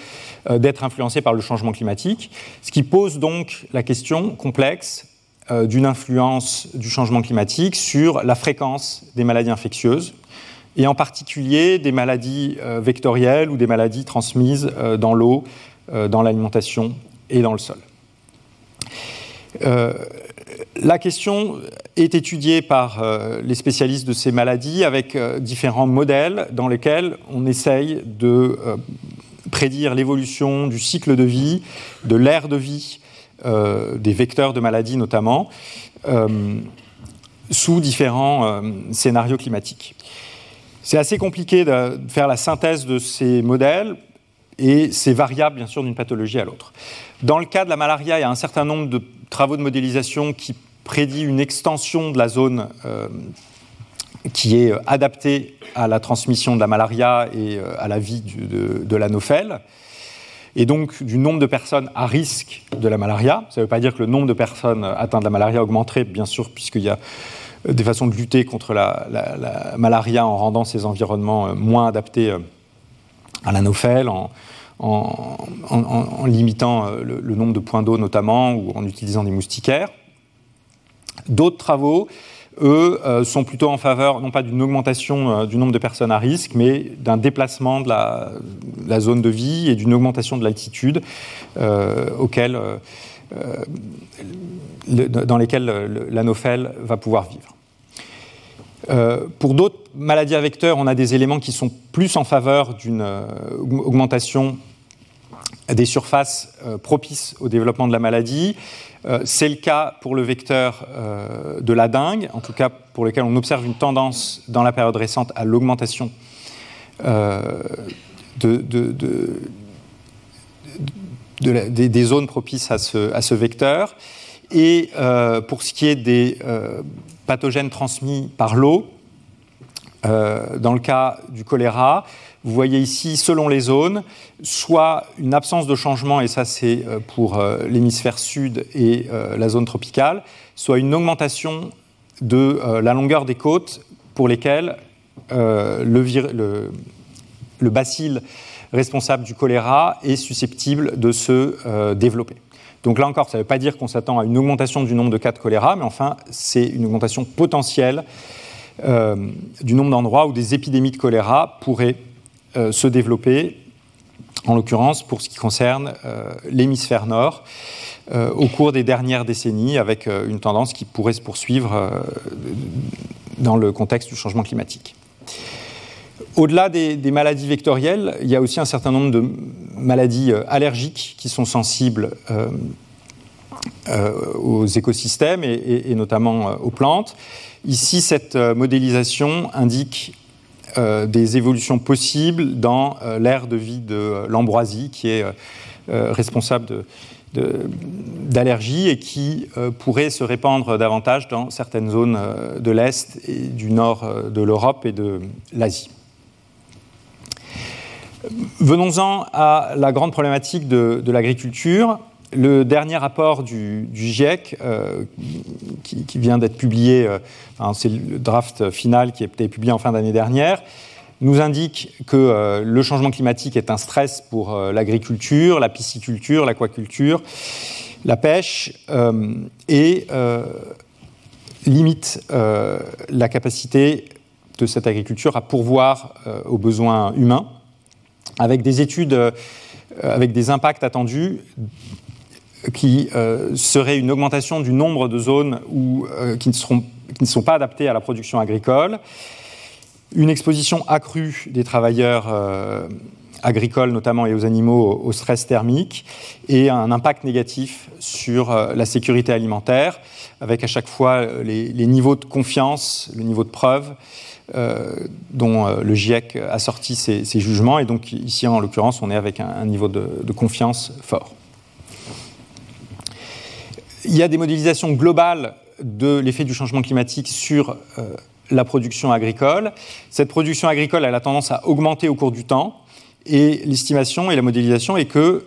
euh, d'être influencés par le changement climatique, ce qui pose donc la question complexe euh, d'une influence du changement climatique sur la fréquence des maladies infectieuses, et en particulier des maladies euh, vectorielles ou des maladies transmises dans l'eau, dans l'alimentation et dans le sol. La question est étudiée par les spécialistes de ces maladies avec différents modèles dans lesquels on essaye de prédire l'évolution du cycle de vie, de l'ère de vie, euh, des vecteurs de maladies notamment, euh, sous différents euh, scénarios climatiques. C'est assez compliqué de faire la synthèse de ces modèles et c'est variable bien sûr d'une pathologie à l'autre. Dans le cas de la malaria, il y a un certain nombre de travaux de modélisation qui prédit une extension de la zone qui est euh, adapté à la transmission de la malaria et euh, à la vie de, de l'anophèle, et donc du nombre de personnes à risque de la malaria. Ça ne veut pas dire que le nombre de personnes atteintes de la malaria augmenterait, bien sûr, puisqu'il y a euh, des façons de lutter contre la, malaria en rendant ces environnements moins adaptés à l'anophèle, en, en, limitant le, nombre de points d'eau notamment, ou en utilisant des moustiquaires. D'autres travaux, eux, sont plutôt en faveur, non pas d'une augmentation du nombre de personnes à risque, mais d'un déplacement de la, zone de vie et d'une augmentation de l'altitude auquel, dans lesquelles l'anophèle va pouvoir vivre. Euh, pour d'autres maladies à vecteurs, on a des éléments qui sont plus en faveur d'une euh, augmentation des surfaces euh, propices au développement de la maladie. C'est le cas pour le vecteur de la dengue, en tout cas pour lequel on observe une tendance dans la période récente à l'augmentation des, zones propices à ce, à ce vecteur. Et pour ce qui est des pathogènes transmis par l'eau. Euh, dans le cas du choléra, vous voyez ici, selon les zones, soit une absence de changement, et ça c'est euh, pour euh, l'hémisphère sud et la zone tropicale, soit une augmentation de la longueur des côtes pour lesquelles le, le, le, bacille responsable du choléra est susceptible de se développer. Donc là encore, ça ne veut pas dire qu'on s'attend à une augmentation du nombre de cas de choléra, mais enfin, c'est une augmentation potentielle du nombre d'endroits où des épidémies de choléra pourraient euh, se développer, en l'occurrence pour ce qui concerne euh, l'hémisphère nord, au cours des dernières décennies, avec une tendance qui pourrait se poursuivre dans le contexte du changement climatique. Au-delà des, maladies vectorielles, il y a aussi un certain nombre de maladies euh, allergiques qui sont sensibles euh, euh, aux écosystèmes et, notamment aux plantes. Ici, cette modélisation indique des évolutions possibles dans l'ère de vie de l'ambroisie, qui est responsable d'allergies et qui pourrait se répandre davantage dans certaines zones de l'Est et du nord de l'Europe et de l'Asie. Venons-en à la grande problématique de, l'agriculture. Le dernier rapport du, GIEC, euh, qui, vient d'être publié, euh, c'est le draft final qui a été publié en fin d'année dernière, nous indique que euh, le changement climatique est un stress pour l'agriculture, la pisciculture, l'aquaculture, la pêche, et limite la capacité de cette agriculture à pourvoir aux besoins humains avec des études, avec des impacts attendus qui euh, seraient une augmentation du nombre de zones où, euh, qui, ne seront, qui, ne sont pas adaptées à la production agricole, une exposition accrue des travailleurs agricoles notamment et aux animaux au stress thermique, et un impact négatif sur la sécurité alimentaire, avec à chaque fois les, niveaux de confiance, le niveau de preuve euh, dont euh, le GIEC a sorti ses, jugements. Et donc ici, en l'occurrence, on est avec un, niveau de, confiance fort. Il y a des modélisations globales de l'effet du changement climatique sur euh, la production agricole. Cette production agricole, elle a tendance à augmenter au cours du temps. Et l'estimation et la modélisation est que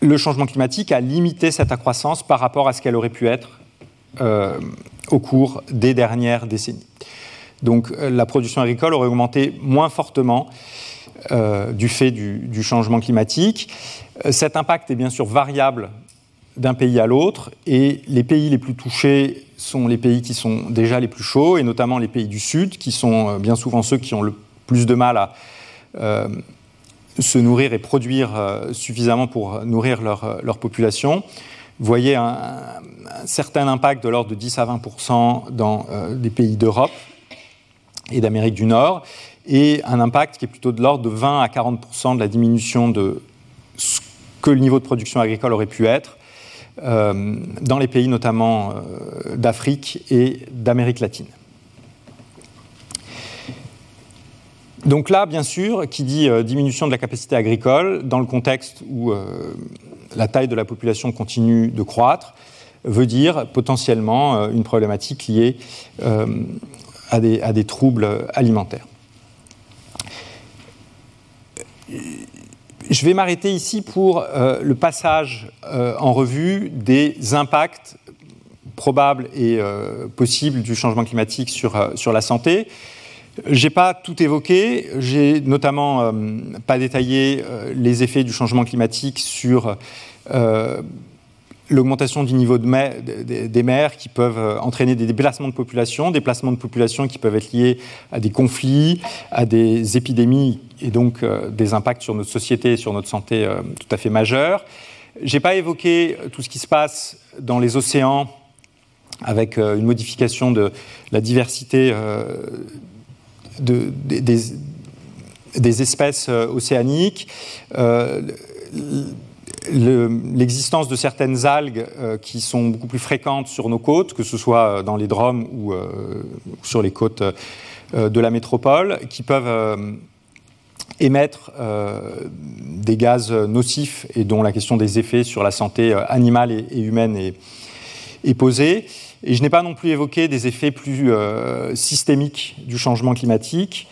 le changement climatique a limité cette accroissance par rapport à ce qu'elle aurait pu être au cours des dernières décennies. Donc euh, la production agricole aurait augmenté moins fortement euh, du fait du, changement climatique. Euh, cet impact est bien sûr variable d'un pays à l'autre et les pays les plus touchés sont les pays qui sont déjà les plus chauds et notamment les pays du Sud qui sont bien souvent ceux qui ont le plus de mal à se nourrir et produire suffisamment pour nourrir leur, population. Vous voyez un, certain impact de l'ordre de 10 à 20% dans des pays d'Europe et d'Amérique du Nord, et un impact qui est plutôt de l'ordre de 20 à 40% de la diminution de ce que le niveau de production agricole aurait pu être euh, dans les pays notamment euh, d'Afrique et d'Amérique latine. Donc là, bien sûr, qui dit euh, diminution de la capacité agricole, dans le contexte où la taille de la population continue de croître, veut dire potentiellement une problématique liée à des, troubles alimentaires. Je vais m'arrêter ici pour euh, le passage euh, en revue des impacts probables et euh, possibles du changement climatique sur, la santé. Je n'ai pas tout évoqué, j'ai notamment pas détaillé les effets du changement climatique sur l'augmentation du niveau des mers qui peuvent entraîner des déplacements de population, déplacements de population qui peuvent être liés à des conflits, à des épidémies et donc euh, des impacts sur notre société et sur notre santé euh, tout à fait majeurs. Je n'ai pas évoqué tout ce qui se passe dans les océans avec une modification de la diversité de, des, espèces océaniques l'existence de certaines algues euh, qui sont beaucoup plus fréquentes sur nos côtes, que ce soit euh, dans les Drômes ou euh, sur les côtes de la métropole, qui peuvent émettre des gaz nocifs et dont la question des effets sur la santé animale et, humaine est, posée. Et je n'ai pas non plus évoqué des effets plus systémiques du changement climatique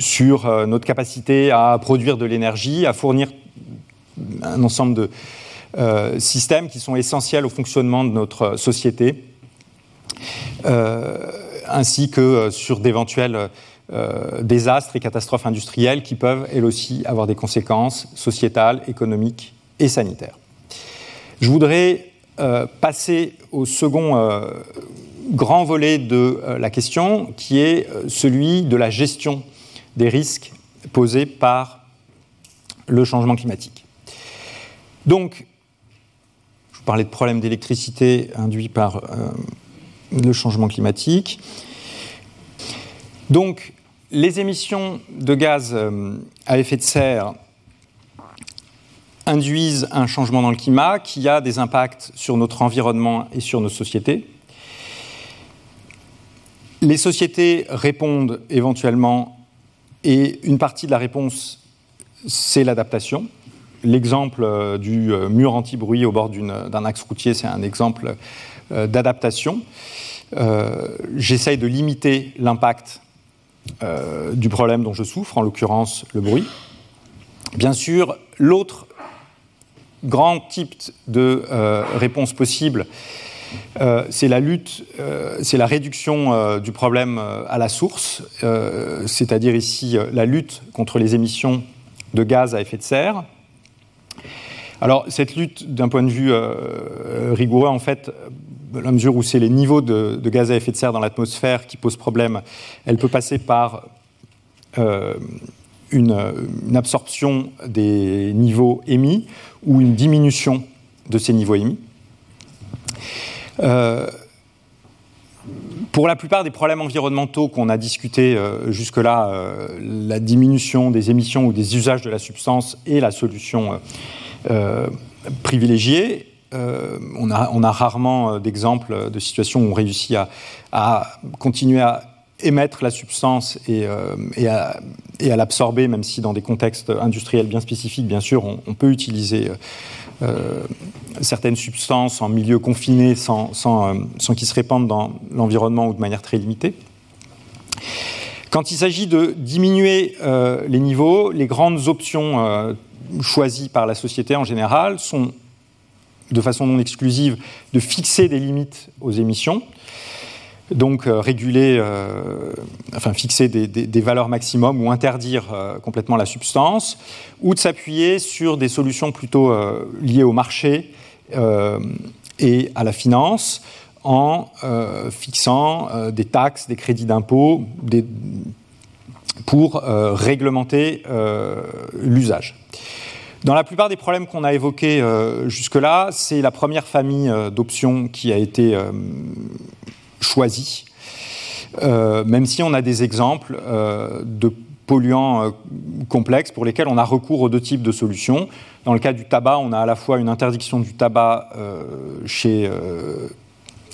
sur euh, notre capacité à produire de l'énergie, à fournir un ensemble de euh, systèmes qui sont essentiels au fonctionnement de notre société, euh, ainsi que sur d'éventuels désastres et catastrophes industrielles qui peuvent, elles aussi, avoir des conséquences sociétales, économiques et sanitaires. Je voudrais passer au second grand volet de la question, qui est celui de la gestion des risques posés par le changement climatique. Donc, je vous parlais de problèmes d'électricité induits par euh, le changement climatique. Donc, les émissions de gaz euh, à effet de serre induisent un changement dans le climat qui a des impacts sur notre environnement et sur nos sociétés. Les sociétés répondent éventuellement et une partie de la réponse, c'est l'adaptation. L'exemple euh, du euh, mur anti-bruit au bord d'un axe routier, c'est un exemple d'adaptation. J'essaye de limiter l'impact du problème dont je souffre, en l'occurrence le bruit. Bien sûr, l'autre grand type de réponse possible, euh, c'est la lutte, euh, c'est la réduction euh, du problème à la source, c'est-à-dire ici la lutte contre les émissions de gaz à effet de serre. Alors cette lutte, d'un point de vue rigoureux, en fait, la mesure où c'est les niveaux de, gaz à effet de serre dans l'atmosphère qui posent problème, elle peut passer par une, absorption des niveaux émis ou une diminution de ces niveaux émis. Euh, pour la plupart des problèmes environnementaux qu'on a discutés euh, jusque-là, euh, la diminution des émissions ou des usages de la substance est la solution privilégiée. On a, on, a, rarement d'exemples de situations où on réussit à, continuer à émettre la substance et, à, l'absorber, même si dans des contextes industriels bien spécifiques, bien sûr, on, peut utiliser euh, certaines substances en milieu confiné sans, sans, euh, sans qu'ils se répandent dans l'environnement ou de manière très limitée. Quand il s'agit de diminuer euh, les niveaux, les grandes options choisies par la société en général sont, de façon non exclusive, de fixer des limites aux émissions, donc euh, réguler, euh, enfin fixer des, valeurs maximum ou interdire euh, complètement la substance, ou de s'appuyer sur des solutions plutôt liées au marché et à la finance en fixant des taxes, des crédits d'impôt pour réglementer l'usage. Dans la plupart des problèmes qu'on a évoqués jusque-là, c'est la première famille d'options qui a été euh, même si on a des exemples euh, de polluants euh, complexes pour lesquels on a recours aux deux types de solutions. Dans le cas du tabac, on a à la fois une interdiction du tabac chez,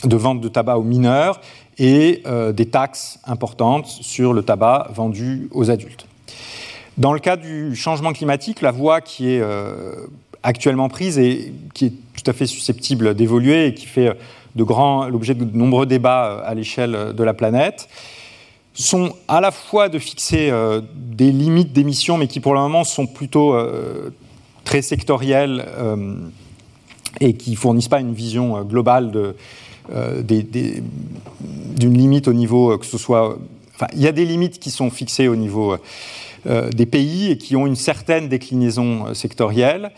de vente de tabac aux mineurs et des taxes importantes sur le tabac vendu aux adultes. Dans le cas du changement climatique, la voie qui est actuellement prise et qui est tout à fait susceptible d'évoluer et qui fait l'objet de nombreux débats euh, à l'échelle de la planète, sont à la fois de fixer euh, des limites d'émissions, mais qui pour le moment sont plutôt euh, très sectorielles et qui ne fournissent pas une vision globale d'une limite au niveau que ce soit. Enfin, il y a des limites qui sont fixées au niveau des pays et qui ont une certaine déclinaison sectorielle.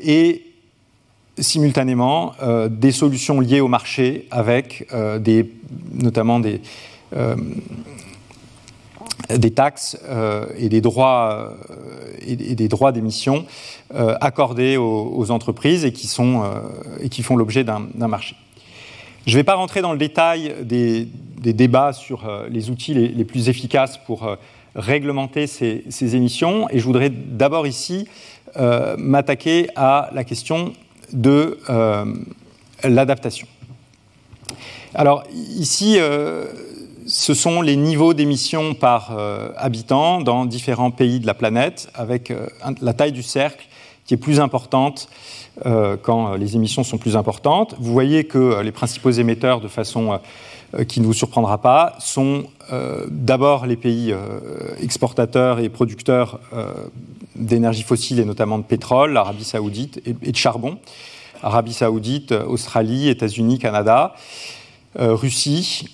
Et simultanément des solutions liées au marché avec des, notamment des, des taxes et des droits des d'émission accordés aux, entreprises et qui, sont, et qui font l'objet d'un marché. Je ne vais pas rentrer dans le détail des, débats sur euh, les outils les, plus efficaces pour euh, réglementer ces, émissions, et je voudrais d'abord ici euh, m'attaquer à la question de l'adaptation. Alors ici, ce sont les niveaux d'émissions par habitant dans différents pays de la planète, avec la taille du cercle qui est plus importante euh, quand euh, les émissions sont plus importantes. Vous voyez que euh, les principaux émetteurs, de façon qui ne vous surprendra pas, sont d'abord les pays exportateurs et producteurs d'énergie fossile et notamment de pétrole, l'Arabie saoudite et, de charbon. Arabie saoudite, Australie, États-Unis, Canada, Russie.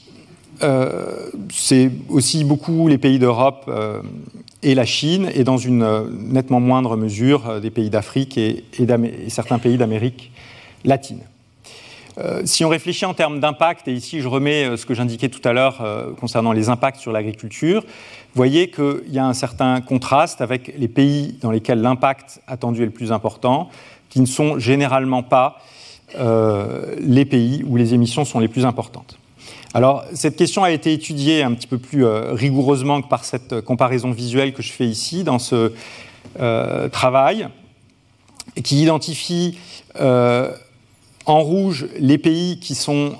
c'est aussi beaucoup les pays d'Europe et la Chine, et dans une euh, nettement moindre mesure euh, des pays d'Afrique et, certains pays d'Amérique latine. Euh, si on réfléchit en termes d'impact, et ici je remets ce que j'indiquais tout à l'heure concernant les impacts sur l'agriculture, vous voyez qu'il y a un certain contraste avec les pays dans lesquels l'impact attendu est le plus important, qui ne sont généralement pas les pays où les émissions sont les plus importantes. Alors, cette question a été étudiée un petit peu plus euh, rigoureusement que par cette comparaison visuelle que je fais ici dans ce euh, travail, qui identifie euh, en rouge les pays qui sont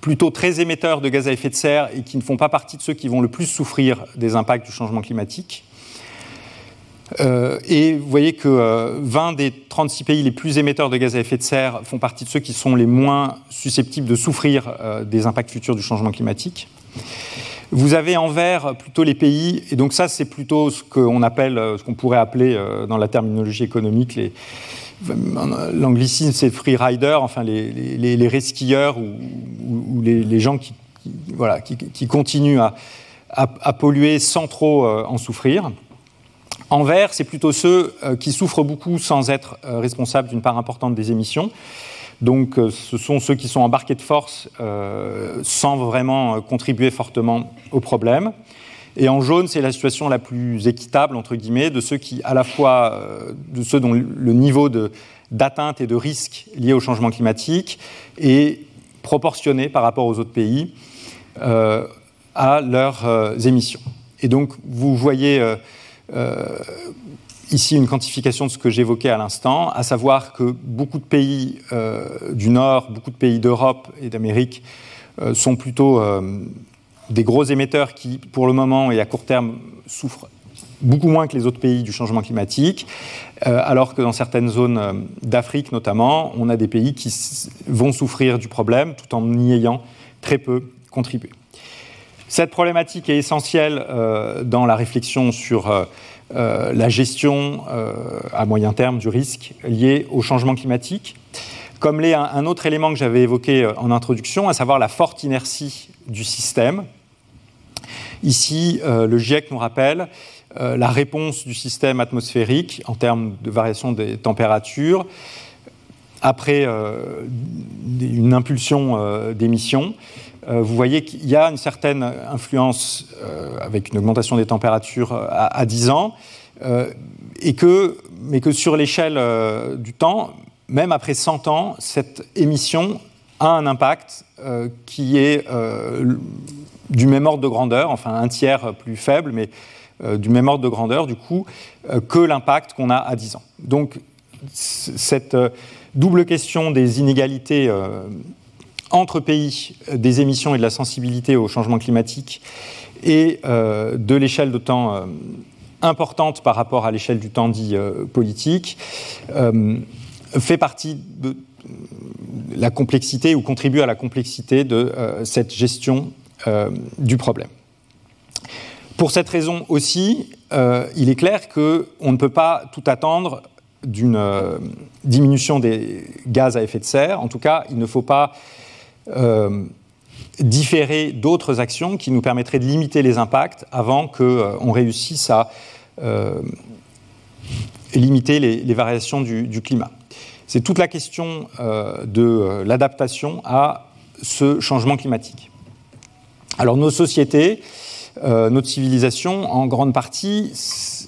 plutôt très émetteurs de gaz à effet de serre et qui ne font pas partie de ceux qui vont le plus souffrir des impacts du changement climatique. Euh, et vous voyez que 20 euh, des 36 pays les plus émetteurs de gaz à effet de serre font partie de ceux qui sont les moins susceptibles de souffrir euh, des impacts futurs du changement climatique. Vous avez en vert plutôt les pays, et donc ça c'est plutôt ce qu'on appelle, ce qu'on pourrait appeler dans la terminologie économique, les, l'anglicisme c'est free rider, enfin les, les, les resquilleurs ou, les, gens qui, voilà, qui, continuent à, polluer sans trop en souffrir. En vert, c'est plutôt ceux euh, qui souffrent beaucoup sans être euh, responsables d'une part importante des émissions. Donc euh, ce sont ceux qui sont embarqués de force sans vraiment contribuer fortement au problème. Et en jaune, c'est la situation la plus équitable, entre guillemets, de ceux qui, à la fois, de ceux dont le niveau d'atteinte et de risque lié au changement climatique est proportionné par rapport aux autres pays à leurs émissions. Et donc, vous voyez euh, ici une quantification de ce que j'évoquais à l'instant, à savoir que beaucoup de pays euh, du Nord, beaucoup de pays d'Europe et d'Amérique euh, sont plutôt des gros émetteurs qui, pour le moment et à court terme, souffrent beaucoup moins que les autres pays du changement climatique, alors que dans certaines zones d'Afrique notamment, on a des pays qui vont souffrir du problème tout en y ayant très peu contribué. Cette problématique est essentielle euh, dans la réflexion sur euh, euh, la gestion à moyen terme du risque lié au changement climatique. Comme l'est un, autre élément que j'avais évoqué en introduction, à savoir la forte inertie du système. Ici, le GIEC nous rappelle la réponse du système atmosphérique en termes de variation des températures après une impulsion d'émissions euh, vous voyez qu'il y a une certaine influence euh, avec une augmentation des températures euh, à, 10 ans, et que, mais que sur l'échelle du temps, même après 100 ans, cette émission a un impact qui est du même ordre de grandeur, enfin un tiers plus faible, mais du même ordre de grandeur, du coup, que l'impact qu'on a à 10 ans. Donc, cette double question des inégalités entre pays des émissions et de la sensibilité au changement climatique et euh, de l'échelle de temps euh, importante par rapport à l'échelle du temps dit euh, politique, fait partie de la complexité ou contribue à la complexité de cette gestion du problème. Pour cette raison aussi, il est clair qu'on ne peut pas tout attendre d'une diminution des gaz à effet de serre. En tout cas, il ne faut pas euh, différer d'autres actions qui nous permettraient de limiter les impacts avant qu'on euh, réussisse à limiter les, variations du, climat. C'est toute la question de l'adaptation à ce changement climatique. Alors nos sociétés, notre civilisation, en grande partie, s'est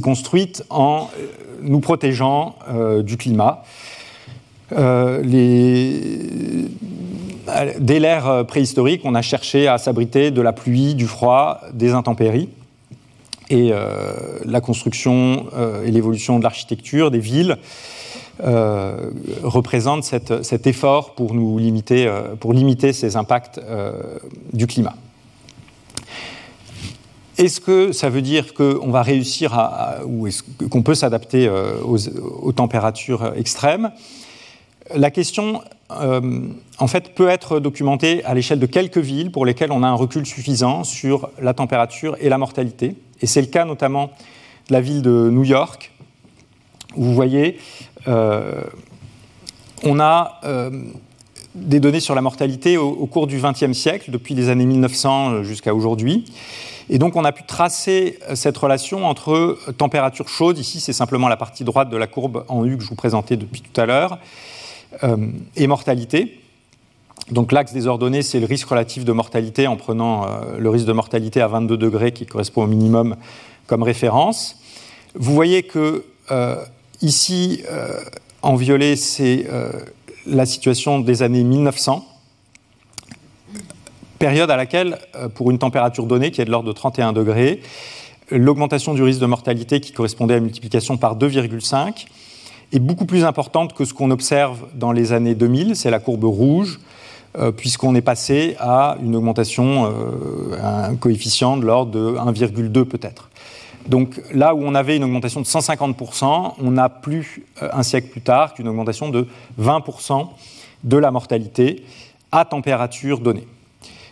construite en nous protégeant du climat. dès l'ère euh, préhistorique, on a cherché à s'abriter de la pluie, du froid, des intempéries. Et euh, la construction euh, et l'évolution de l'architecture des villes représentent cet effort pour, nous limiter, pour limiter ces impacts du climat. Est-ce que ça veut dire qu'on va réussir à, ou est-ce qu'on peut s'adapter aux, températures extrêmes? La question euh, en fait, peut être documenté à l'échelle de quelques villes pour lesquelles on a un recul suffisant sur la température et la mortalité. Et c'est le cas notamment de la ville de New York, où vous voyez, euh, on a euh, des données sur la mortalité au, cours du XXe siècle, depuis les années 1900 jusqu'à aujourd'hui. Et donc on a pu tracer cette relation entre température chaude, ici c'est simplement la partie droite de la courbe en U que je vous présentais depuis tout à l'heure, euh, et mortalité. Donc l'axe des ordonnées, c'est le risque relatif de mortalité en prenant euh, le risque de mortalité à 22 degrés qui correspond au minimum comme référence. Vous voyez que euh, ici, en violet, c'est la situation des années 1900, période à laquelle, pour une température donnée qui est de l'ordre de 31 degrés, l'augmentation du risque de mortalité qui correspondait à une multiplication par 2,5 est beaucoup plus importante que ce qu'on observe dans les années 2000, c'est la courbe rouge, euh, puisqu'on est passé à une augmentation, euh, un coefficient de l'ordre de 1,2 peut-être. Donc là où on avait une augmentation de 150%, on n'a plus, euh, un siècle plus tard, qu'une augmentation de 20% de la mortalité à température donnée.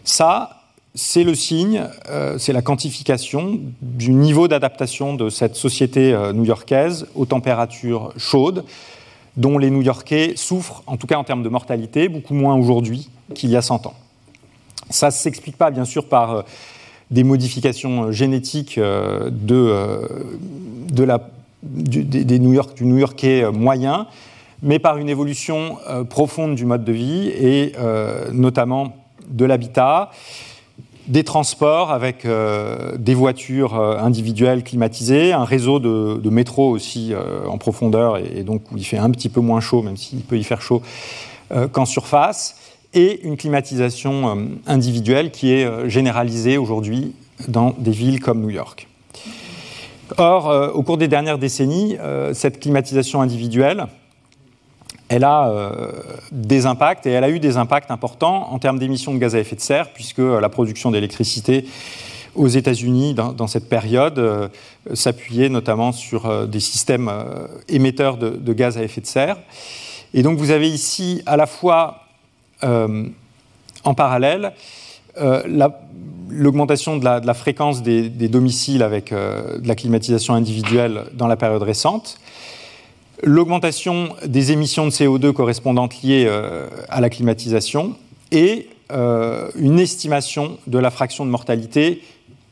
Ça, c'est le signe, euh, c'est la quantification du niveau d'adaptation de cette société euh, new-yorkaise aux températures chaudes, dont les New-Yorkais souffrent, en tout cas en termes de mortalité, beaucoup moins aujourd'hui qu'il y a 100 ans. Ça ne s'explique pas, bien sûr, par des modifications génétiques de, la, du, des New York, du New-Yorkais moyen, mais par une évolution profonde du mode de vie et notamment de l'habitat des transports avec euh, des voitures euh, individuelles climatisées, un réseau de, métro aussi euh, en profondeur et, donc où il fait un petit peu moins chaud, même s'il peut y faire chaud qu'en surface, et une climatisation individuelle qui est généralisée aujourd'hui dans des villes comme New York. Or, au cours des dernières décennies, cette climatisation individuelle, elle a euh, des impacts et elle a eu des impacts importants en termes d'émissions de gaz à effet de serre, puisque la production d'électricité aux États-Unis dans, cette période euh, s'appuyait notamment sur euh, des systèmes émetteurs de, gaz à effet de serre. Et donc vous avez ici à la fois en parallèle l'augmentation de, la fréquence des, des domiciles avec de la climatisation individuelle dans la période récente l'augmentation des émissions de CO2 correspondantes liées euh, à la climatisation et euh, une estimation de la fraction de mortalité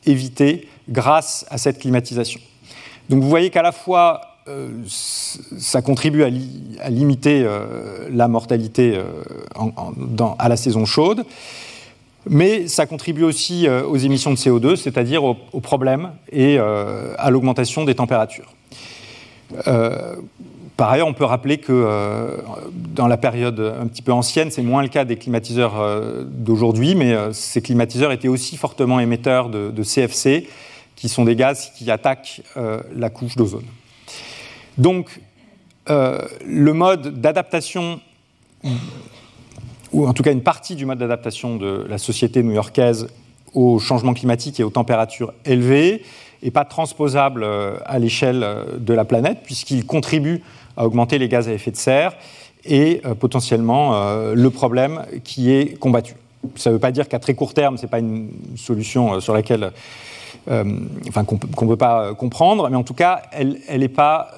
évitée grâce à cette climatisation. Donc vous voyez qu'à la fois euh, ça contribue à, limiter la mortalité à la saison chaude, mais ça contribue aussi aux émissions de CO2, c'est-à-dire aux, problèmes et à l'augmentation des températures. Par ailleurs, on peut rappeler que euh, dans la période un petit peu ancienne, c'est moins le cas des climatiseurs euh, d'aujourd'hui, mais euh, ces climatiseurs étaient aussi fortement émetteurs de, CFC, qui sont des gaz qui attaquent la couche d'ozone. Donc, le mode d'adaptation, ou en tout cas une partie du mode d'adaptation de la société new-yorkaise au changement climatique et aux températures élevées, n'est pas transposable à l'échelle de la planète, puisqu'il contribue à augmenter les gaz à effet de serre et euh, potentiellement euh, le problème qui est combattu. Ça ne veut pas dire qu'à très court terme, ce n'est pas une solution euh, sur laquelle, enfin, qu'on ne peut pas comprendre, mais en tout cas, elle n'est pas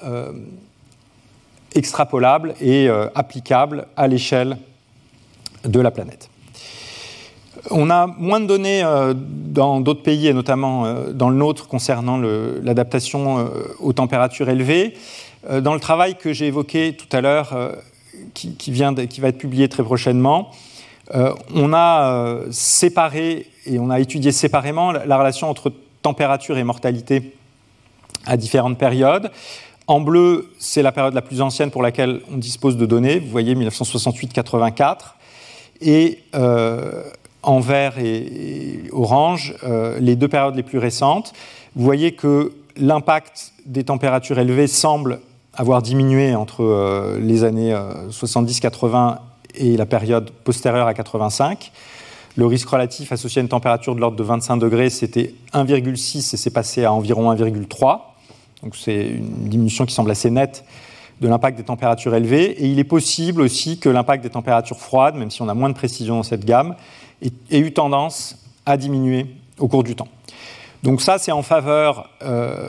extrapolable et applicable à l'échelle de la planète. On a moins de données dans d'autres pays, et notamment dans le nôtre, concernant l'adaptation aux températures élevées. Dans le travail que j'ai évoqué tout à l'heure, qui, qui, va être publié très prochainement, on a séparé et on a étudié séparément la relation entre température et mortalité à différentes périodes. En bleu, c'est la période la plus ancienne pour laquelle on dispose de données. Vous voyez 1968-84. Et euh, en vert et, orange, euh, les deux périodes les plus récentes. Vous voyez que l'impact des températures élevées semble avoir diminué entre euh, les années 70-80 et la période postérieure à 85. Le risque relatif associé à une température de l'ordre de 25 degrés, c'était 1,6 et c'est passé à environ 1,3. Donc c'est une diminution qui semble assez nette de l'impact des températures élevées. Et il est possible aussi que l'impact des températures froides, même si on a moins de précision dans cette gamme, ait, eu tendance à diminuer au cours du temps. Donc ça, c'est en faveur euh,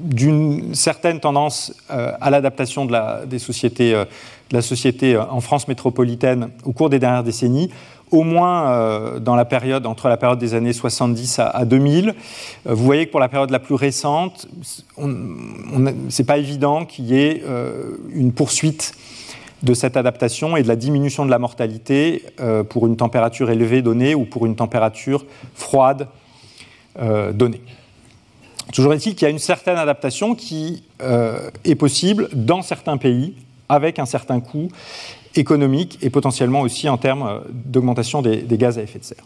d'une certaine tendance euh, à l'adaptation de la, euh, de la société en France métropolitaine au cours des dernières décennies, au moins euh, dans la période, entre la période des années 70 à, 2000. Euh, vous voyez que pour la période la plus récente, ce n'est pas évident qu'il y ait euh, une poursuite de cette adaptation et de la diminution de la mortalité pour une température élevée donnée ou pour une température froide donnée. Toujours est-il qu'il y a une certaine adaptation qui est possible dans certains pays avec un certain coût économique et potentiellement aussi en termes euh, d'augmentation des, gaz à effet de serre.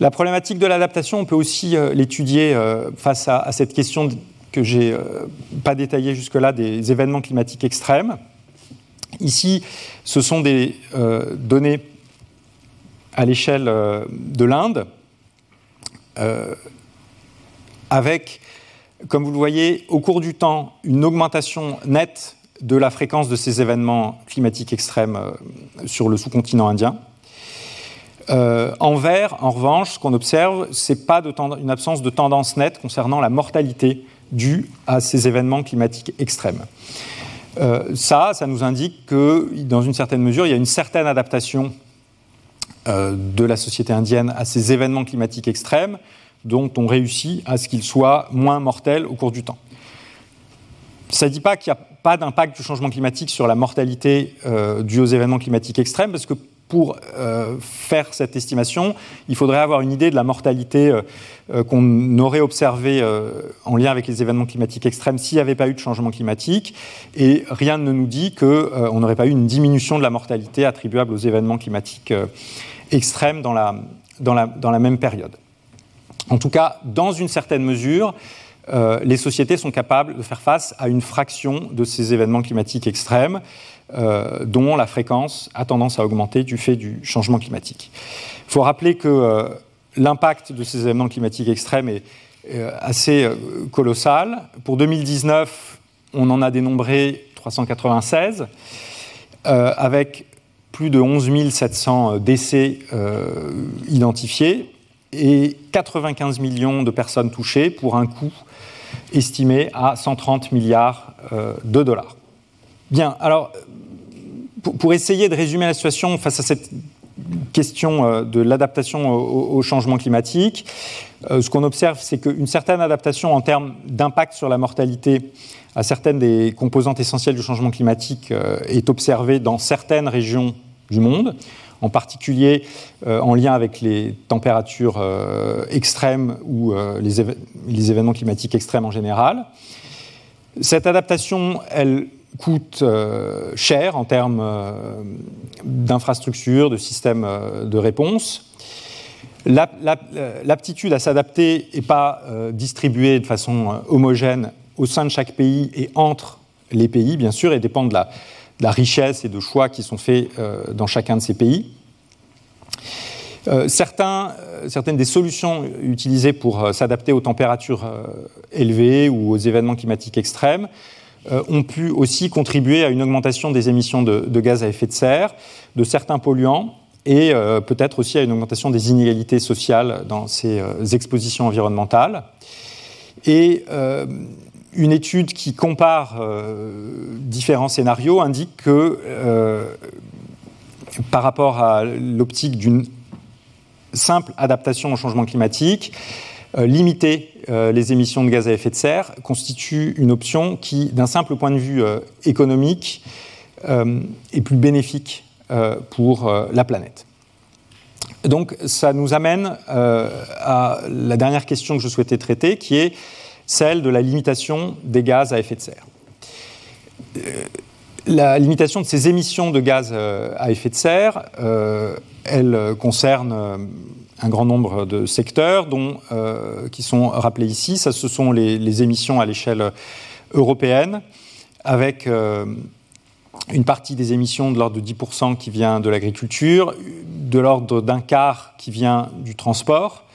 La problématique de l'adaptation, on peut aussi euh, l'étudier euh, face à, cette question que j'ai n'ai pas détaillée jusque-là des événements climatiques extrêmes. Ici, ce sont des données à l'échelle de l'Inde, avec, comme vous le voyez, au cours du temps, une augmentation nette de la fréquence de ces événements climatiques extrêmes euh, sur le sous-continent indien. Euh, en vert, en revanche, ce qu'on observe, c'est pas une absence de tendance nette concernant la mortalité due à ces événements climatiques extrêmes. Euh, ça, ça nous indique que, dans une certaine mesure, il y a une certaine adaptation de la société indienne à ces événements climatiques extrêmes, dont on réussit à ce qu'ils soient moins mortels au cours du temps. Ça ne dit pas qu'il n'y a pas d'impact du changement climatique sur la mortalité euh, due aux événements climatiques extrêmes, parce que pour euh, faire cette estimation, il faudrait avoir une idée de la mortalité euh, qu'on aurait observée en lien avec les événements climatiques extrêmes s'il n'y avait pas eu de changement climatique. Et rien ne nous dit qu'on n'aurait pas eu une diminution de la mortalité attribuable aux événements climatiques extrêmes dans la, même période. En tout cas, dans une certaine mesure, euh, les sociétés sont capables de faire face à une fraction de ces événements climatiques extrêmes, euh, dont la fréquence a tendance à augmenter du fait du changement climatique. Il faut rappeler que euh, l'impact de ces événements climatiques extrêmes est assez colossal. Pour 2019, on en a dénombré 396, avec plus de 11 700 décès identifiés et 95 millions de personnes touchées pour un coût estimé à 130 milliards euh, de dollars. Bien, alors, pour, essayer de résumer la situation face à cette question euh, de l'adaptation au, changement climatique, euh, ce qu'on observe, c'est qu'une certaine adaptation en termes d'impact sur la mortalité à certaines des composantes essentielles du changement climatique est observée dans certaines régions du monde en particulier euh, en lien avec les températures euh, extrêmes ou euh, les, événements climatiques extrêmes en général. Cette adaptation, elle coûte cher en termes d'infrastructures, de systèmes de réponse. L'aptitude à s'adapter n'est pas distribuée de façon homogène au sein de chaque pays et entre les pays, bien sûr, et dépend de la, la richesse et de choix qui sont faits euh, dans chacun de ces pays. Euh, euh, certaines des solutions utilisées pour s'adapter aux températures élevées ou aux événements climatiques extrêmes ont pu aussi contribuer à une augmentation des émissions de, de gaz à effet de serre, de certains polluants et peut-être aussi à une augmentation des inégalités sociales dans ces expositions environnementales. Et une étude qui compare euh, différents scénarios indique que euh, par rapport à l'optique d'une simple adaptation au changement climatique, limiter les émissions de gaz à effet de serre constitue une option qui, d'un simple point de vue économique, est plus bénéfique pour la planète. Donc ça nous amène à la dernière question que je souhaitais traiter, qui est celle de la limitation des gaz à effet de serre. Euh, la limitation de ces émissions de gaz euh, à effet de serre, euh, elle concerne un grand nombre de secteurs dont, qui sont rappelés ici. Ça, ce sont les, émissions à l'échelle européenne, avec une partie des émissions de l'ordre de 10% qui vient de l'agriculture, de l'ordre d'un quart qui vient du transport,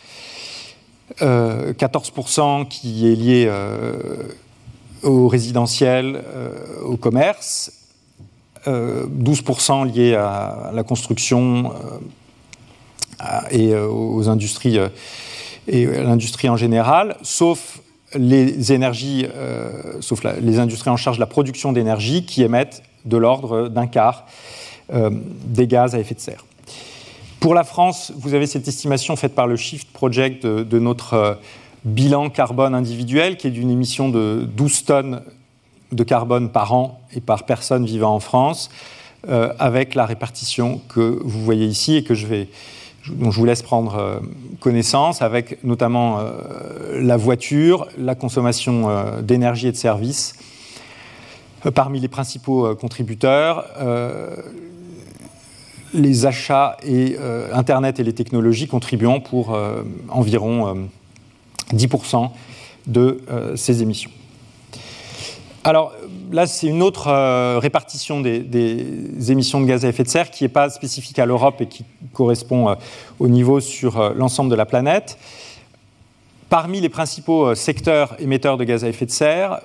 14% qui est lié au résidentiel, euh, au commerce, 12% euh, liés à la construction euh, et aux industries et à l'industrie en général, sauf les énergies, sauf les industries en charge de la production d'énergie qui émettent de l'ordre d'un quart des gaz à effet de serre. Pour la France, vous avez cette estimation faite par le Shift Project de notre bilan carbone individuel qui est d'une émission de 12 tonnes de carbone par an et par personne vivant en France, euh, avec la répartition que vous voyez ici et que je vais, dont je vous laisse prendre euh, connaissance, avec notamment euh, la voiture, la consommation d'énergie et de services. Parmi les principaux contributeurs, les achats et Internet et les technologies contribuant pour environ 10% de euh, ces émissions. Alors là, c'est une autre euh, répartition des, émissions de gaz à effet de serre qui n'est pas spécifique à l'Europe et qui correspond euh, au niveau sur l'ensemble de la planète. Parmi les principaux secteurs émetteurs de gaz à effet de serre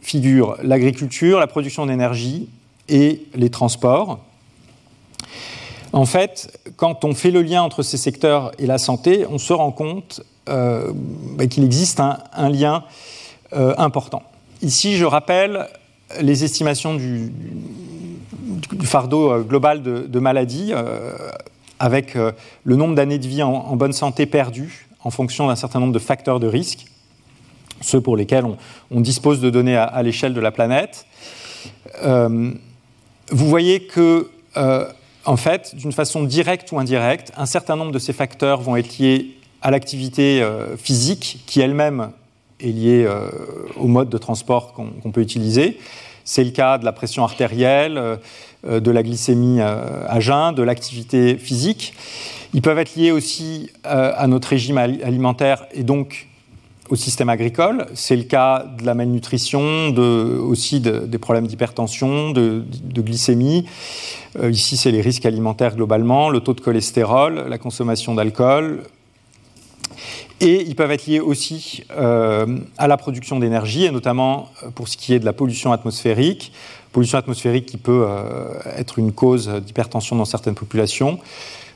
figurent l'agriculture, la production d'énergie et les transports. En fait, quand on fait le lien entre ces secteurs et la santé, on se rend compte euh, bah, qu'il existe un, lien euh, important. Ici, je rappelle les estimations du, fardeau euh, global de, maladies avec le nombre d'années de vie en, bonne santé perdues en fonction d'un certain nombre de facteurs de risque, ceux pour lesquels on, dispose de données à, à l'échelle de la planète. vous voyez que, en fait, d'une façon directe ou indirecte, un certain nombre de ces facteurs vont être liés à l'activité euh, physique qui elle-même est liée euh, au mode de transport qu'on peut utiliser. C'est le cas de la pression artérielle, euh, de la glycémie à jeun, de l'activité physique. Ils peuvent être liés aussi à notre régime alimentaire et donc au système agricole. C'est le cas de la malnutrition, de, aussi des problèmes d'hypertension, de, glycémie. ici, c'est les risques alimentaires globalement, le taux de cholestérol, la consommation d'alcool, et ils peuvent être liés aussi euh, à la production d'énergie, et notamment euh, pour ce qui est de la pollution atmosphérique, pollution atmosphérique qui peut euh, être une cause d'hypertension dans certaines populations,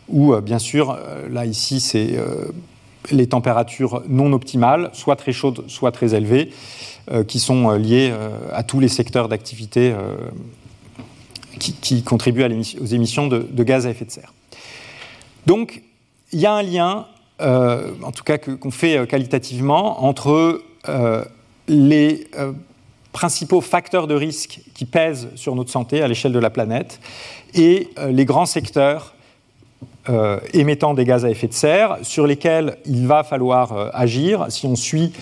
ou bien sûr, là ici, c'est les températures non optimales, soit très chaudes, soit très élevées, qui sont liées à tous les secteurs d'activité qui, contribuent aux émissions de, gaz à effet de serre. Donc, il y a un lien euh, en tout cas qu'on fait euh, qualitativement, entre euh, les principaux facteurs de risque qui pèsent sur notre santé à l'échelle de la planète et les grands secteurs émettant des gaz à effet de serre sur lesquels il va falloir agir si on suit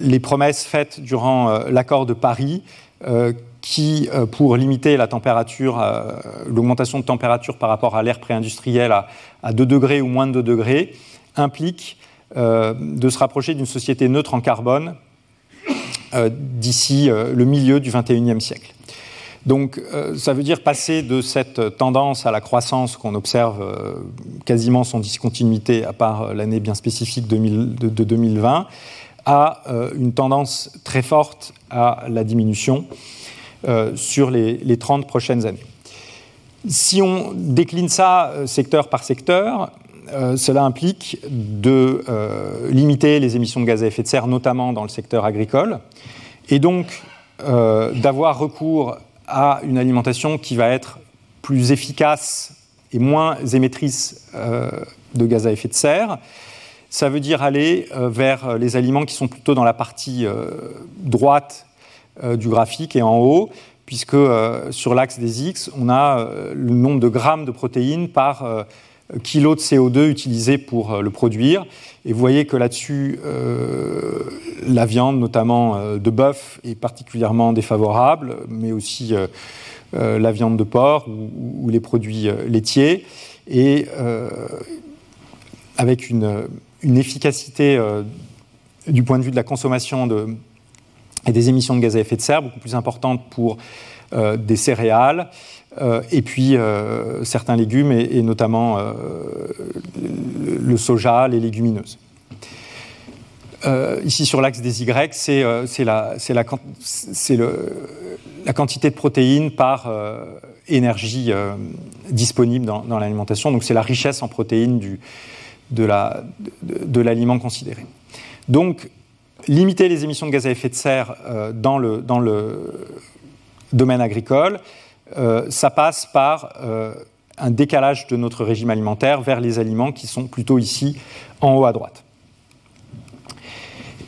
les promesses faites durant l'accord de Paris qui, euh, pour limiter euh, l'augmentation de température par rapport à l'ère pré-industrielle à, 2 degrés ou moins de 2 degrés, implique euh, de se rapprocher d'une société neutre en carbone d'ici le milieu du XXIe siècle. Donc ça veut dire passer de cette tendance à la croissance qu'on observe quasiment sans discontinuité, à part l'année bien spécifique de, 2020, à une tendance très forte à la diminution euh, sur les, 30 prochaines années. Si on décline ça euh, secteur par secteur, euh, cela implique de limiter les émissions de gaz à effet de serre, notamment dans le secteur agricole, et donc d'avoir recours à une alimentation qui va être plus efficace et moins émettrice de gaz à effet de serre. Ça veut dire aller vers les aliments qui sont plutôt dans la partie droite du graphique et en haut, puisque sur l'axe des X, on a le nombre de grammes de protéines par kilo de CO2 utilisé pour le produire. Et vous voyez que là-dessus, euh, la viande, notamment euh, de bœuf, est particulièrement défavorable, mais aussi euh, la viande de porc ou, les produits laitiers. Et avec une, efficacité du point de vue de la consommation et des émissions de gaz à effet de serre beaucoup plus importante pour des céréales euh, et puis euh, certains légumes, et, notamment euh, le, soja, les légumineuses. ici sur l'axe des Y, c'est la, quantité de protéines par énergie disponible dans, l'alimentation. Donc c'est la richesse en protéines de l'aliment considéré. Donc limiter les émissions de gaz à effet de serre dans, le, domaine agricole, ça passe par euh, un décalage de notre régime alimentaire vers les aliments qui sont plutôt ici en haut à droite.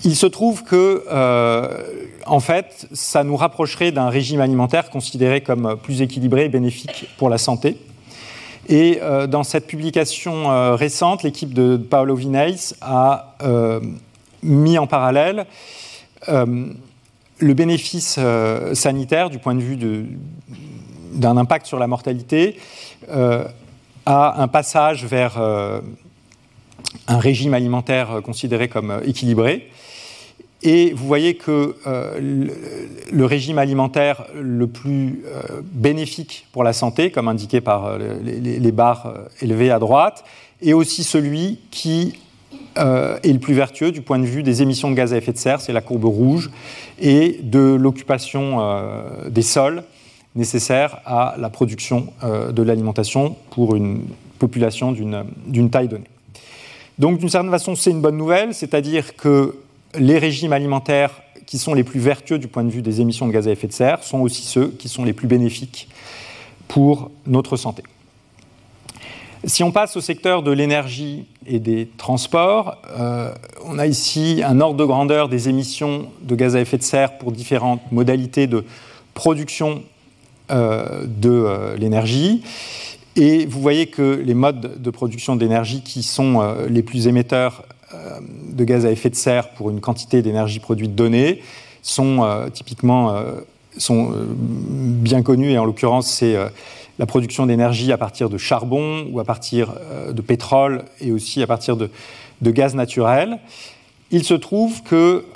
Il se trouve que, euh, en fait, ça nous rapprocherait d'un régime alimentaire considéré comme plus équilibré et bénéfique pour la santé. Et dans cette publication récente, l'équipe de Paolo Vineis a mis en parallèle le bénéfice sanitaire du point de vue de, d'un impact sur la mortalité euh, à un passage vers euh, un régime alimentaire considéré comme équilibré. Et vous voyez que euh, le, régime alimentaire le plus bénéfique pour la santé, comme indiqué par les, barres élevées à droite, est aussi celui qui est le plus vertueux du point de vue des émissions de gaz à effet de serre, c'est la courbe rouge, et de l'occupation des sols nécessaires à la production euh, de l'alimentation pour une population d'une taille donnée. Donc d'une certaine façon, c'est une bonne nouvelle, c'est-à-dire que les régimes alimentaires qui sont les plus vertueux du point de vue des émissions de gaz à effet de serre sont aussi ceux qui sont les plus bénéfiques pour notre santé. Si on passe au secteur de l'énergie et des transports, euh, on a ici un ordre de grandeur des émissions de gaz à effet de serre pour différentes modalités de production de euh, l'énergie. Et vous voyez que les modes de production d'énergie qui sont euh, les plus émetteurs de gaz à effet de serre pour une quantité d'énergie produite donnée sont typiquement sont bien connus et en l'occurrence c'est la production d'énergie à partir de charbon ou à partir de pétrole et aussi à partir de gaz naturel. Il se trouve que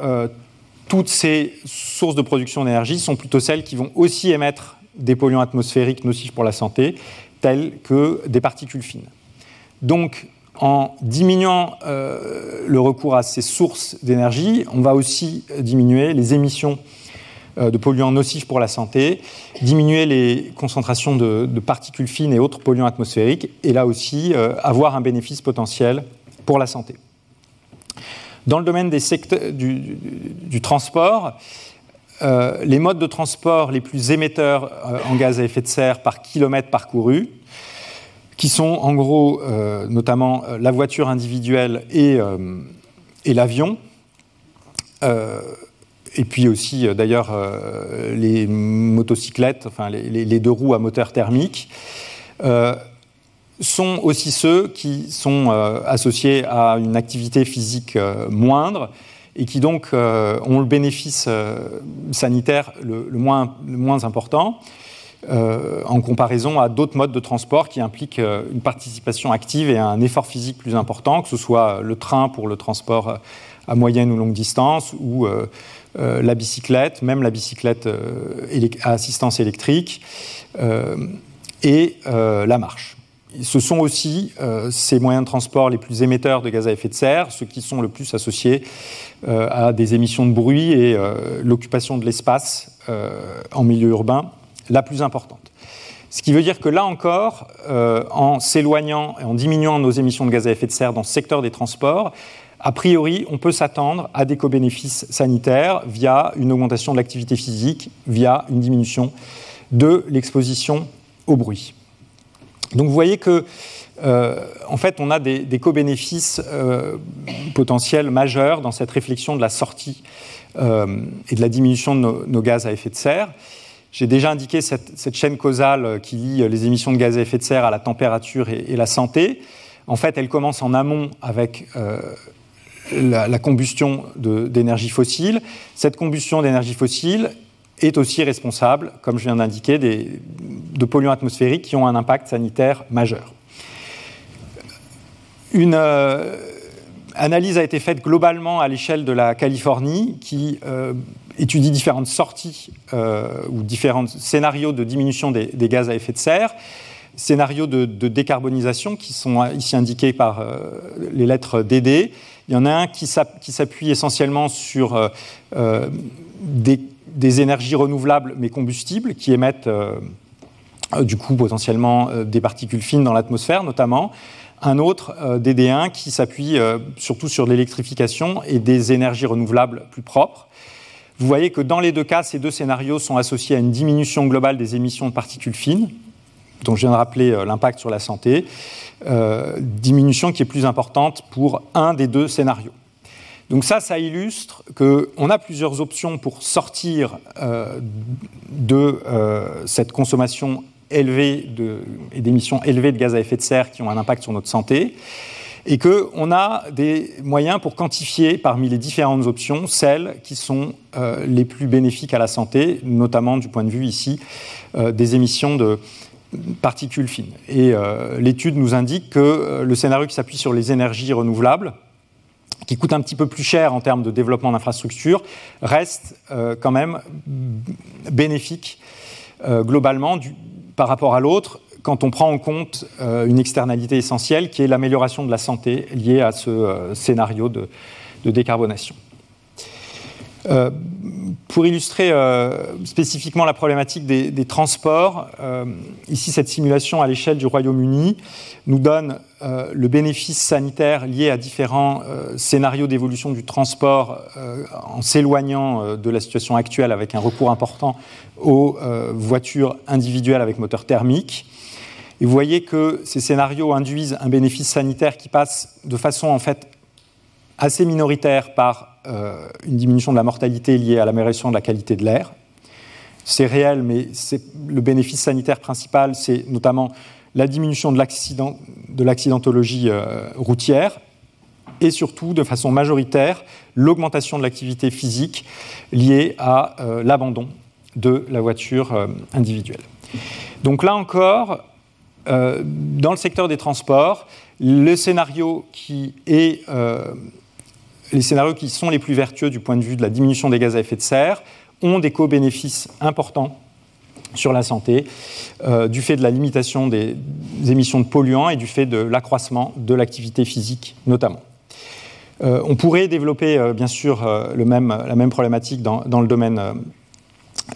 toutes ces sources de production d'énergie sont plutôt celles qui vont aussi émettre des polluants atmosphériques nocifs pour la santé, tels que des particules fines. Donc, en diminuant euh, le recours à ces sources d'énergie, on va aussi diminuer les émissions euh, de polluants nocifs pour la santé, diminuer les concentrations de, particules fines et autres polluants atmosphériques, et là aussi euh, avoir un bénéfice potentiel pour la santé. Dans le domaine des secteurs, du transport, euh, les modes de transport les plus émetteurs euh, en gaz à effet de serre par kilomètre parcouru, qui sont en gros euh, notamment la voiture individuelle et, l'avion, et puis aussi d'ailleurs les motocyclettes, enfin les, deux roues à moteur thermique, sont aussi ceux qui sont associés à une activité physique moindre et qui donc euh, ont le bénéfice euh, sanitaire le, moins, moins, important euh, en comparaison à d'autres modes de transport qui impliquent une participation active et un effort physique plus important, que ce soit le train pour le transport à moyenne ou longue distance ou la bicyclette, même la bicyclette à assistance électrique et la marche ce sont aussi euh, ces moyens de transport les plus émetteurs de gaz à effet de serre, ceux qui sont le plus associés euh, à des émissions de bruit et euh, l'occupation de l'espace en milieu urbain la plus importante. Ce qui veut dire que là encore, en s'éloignant et en diminuant nos émissions de gaz à effet de serre dans ce secteur des transports, a priori, on peut s'attendre à des co-bénéfices sanitaires via une augmentation de l'activité physique, via une diminution de l'exposition au bruit. Donc vous voyez que en fait, on a des, co-bénéfices potentiels majeurs dans cette réflexion de la sortie et de la diminution de nos, gaz à effet de serre. J'ai déjà indiqué cette, chaîne causale qui lie les émissions de gaz à effet de serre à la température et, la santé. En fait, elle commence en amont avec la, combustion d'énergie fossile. Cette combustion d'énergie fossile est aussi responsable, comme je viens d'indiquer, de polluants atmosphériques qui ont un impact sanitaire majeur. Une euh, analyse a été faite globalement à l'échelle de la Californie qui euh, étudie différentes sorties euh, ou différents scénarios de diminution des, gaz à effet de serre, scénarios de, décarbonisation qui sont ici indiqués par les lettres DD. Il y en a un qui s'appuie essentiellement sur des des énergies renouvelables mais combustibles qui émettent euh, du coup potentiellement euh, des particules fines dans l'atmosphère notamment. Un autre, euh, DD1, qui s'appuie surtout sur l'électrification et des énergies renouvelables plus propres. Vous voyez que dans les deux cas, ces deux scénarios sont associés à une diminution globale des émissions de particules fines, dont je viens de rappeler l'impact sur la santé, diminution qui est plus importante pour un des deux scénarios. Donc ça, ça illustre qu'on a plusieurs options pour sortir euh, de euh, cette consommation élevée et d'émissions élevées de gaz à effet de serre qui ont un impact sur notre santé, et qu'on a des moyens pour quantifier parmi les différentes options celles qui sont euh, les plus bénéfiques à la santé, notamment du point de vue ici des émissions de particules fines. Et l'étude nous indique que le scénario qui s'appuie sur les énergies renouvelables, qui coûte un petit peu plus cher en termes de développement d'infrastructures, reste euh, quand même bénéfique euh, globalement par rapport à l'autre quand on prend en compte euh, une externalité essentielle qui est l'amélioration de la santé liée à ce scénario de décarbonation. Euh, pour illustrer euh, spécifiquement la problématique des, transports, euh, ici cette simulation à l'échelle du Royaume-Uni nous donne le bénéfice sanitaire lié à différents scénarios d'évolution du transport en s'éloignant de la situation actuelle avec un recours important aux voitures individuelles avec moteur thermique. Et vous voyez que ces scénarios induisent un bénéfice sanitaire qui passe de façon en fait assez minoritaire par une diminution de la mortalité liée à l'amélioration de la qualité de l'air. C'est réel, mais le bénéfice sanitaire principal, c'est notamment la diminution de l'accidentologie euh, routière et surtout, de façon majoritaire, l'augmentation de l'activité physique liée à euh, l'abandon de la voiture individuelle. Donc là encore, dans le secteur des transports, le scénario qui est les scénarios qui sont les plus vertueux du point de vue de la diminution des gaz à effet de serre ont des co-bénéfices importants sur la santé, euh, du fait de la limitation des, émissions de polluants et du fait de l'accroissement de l'activité physique notamment. Euh, on pourrait développer euh, bien sûr la même problématique dans, le domaine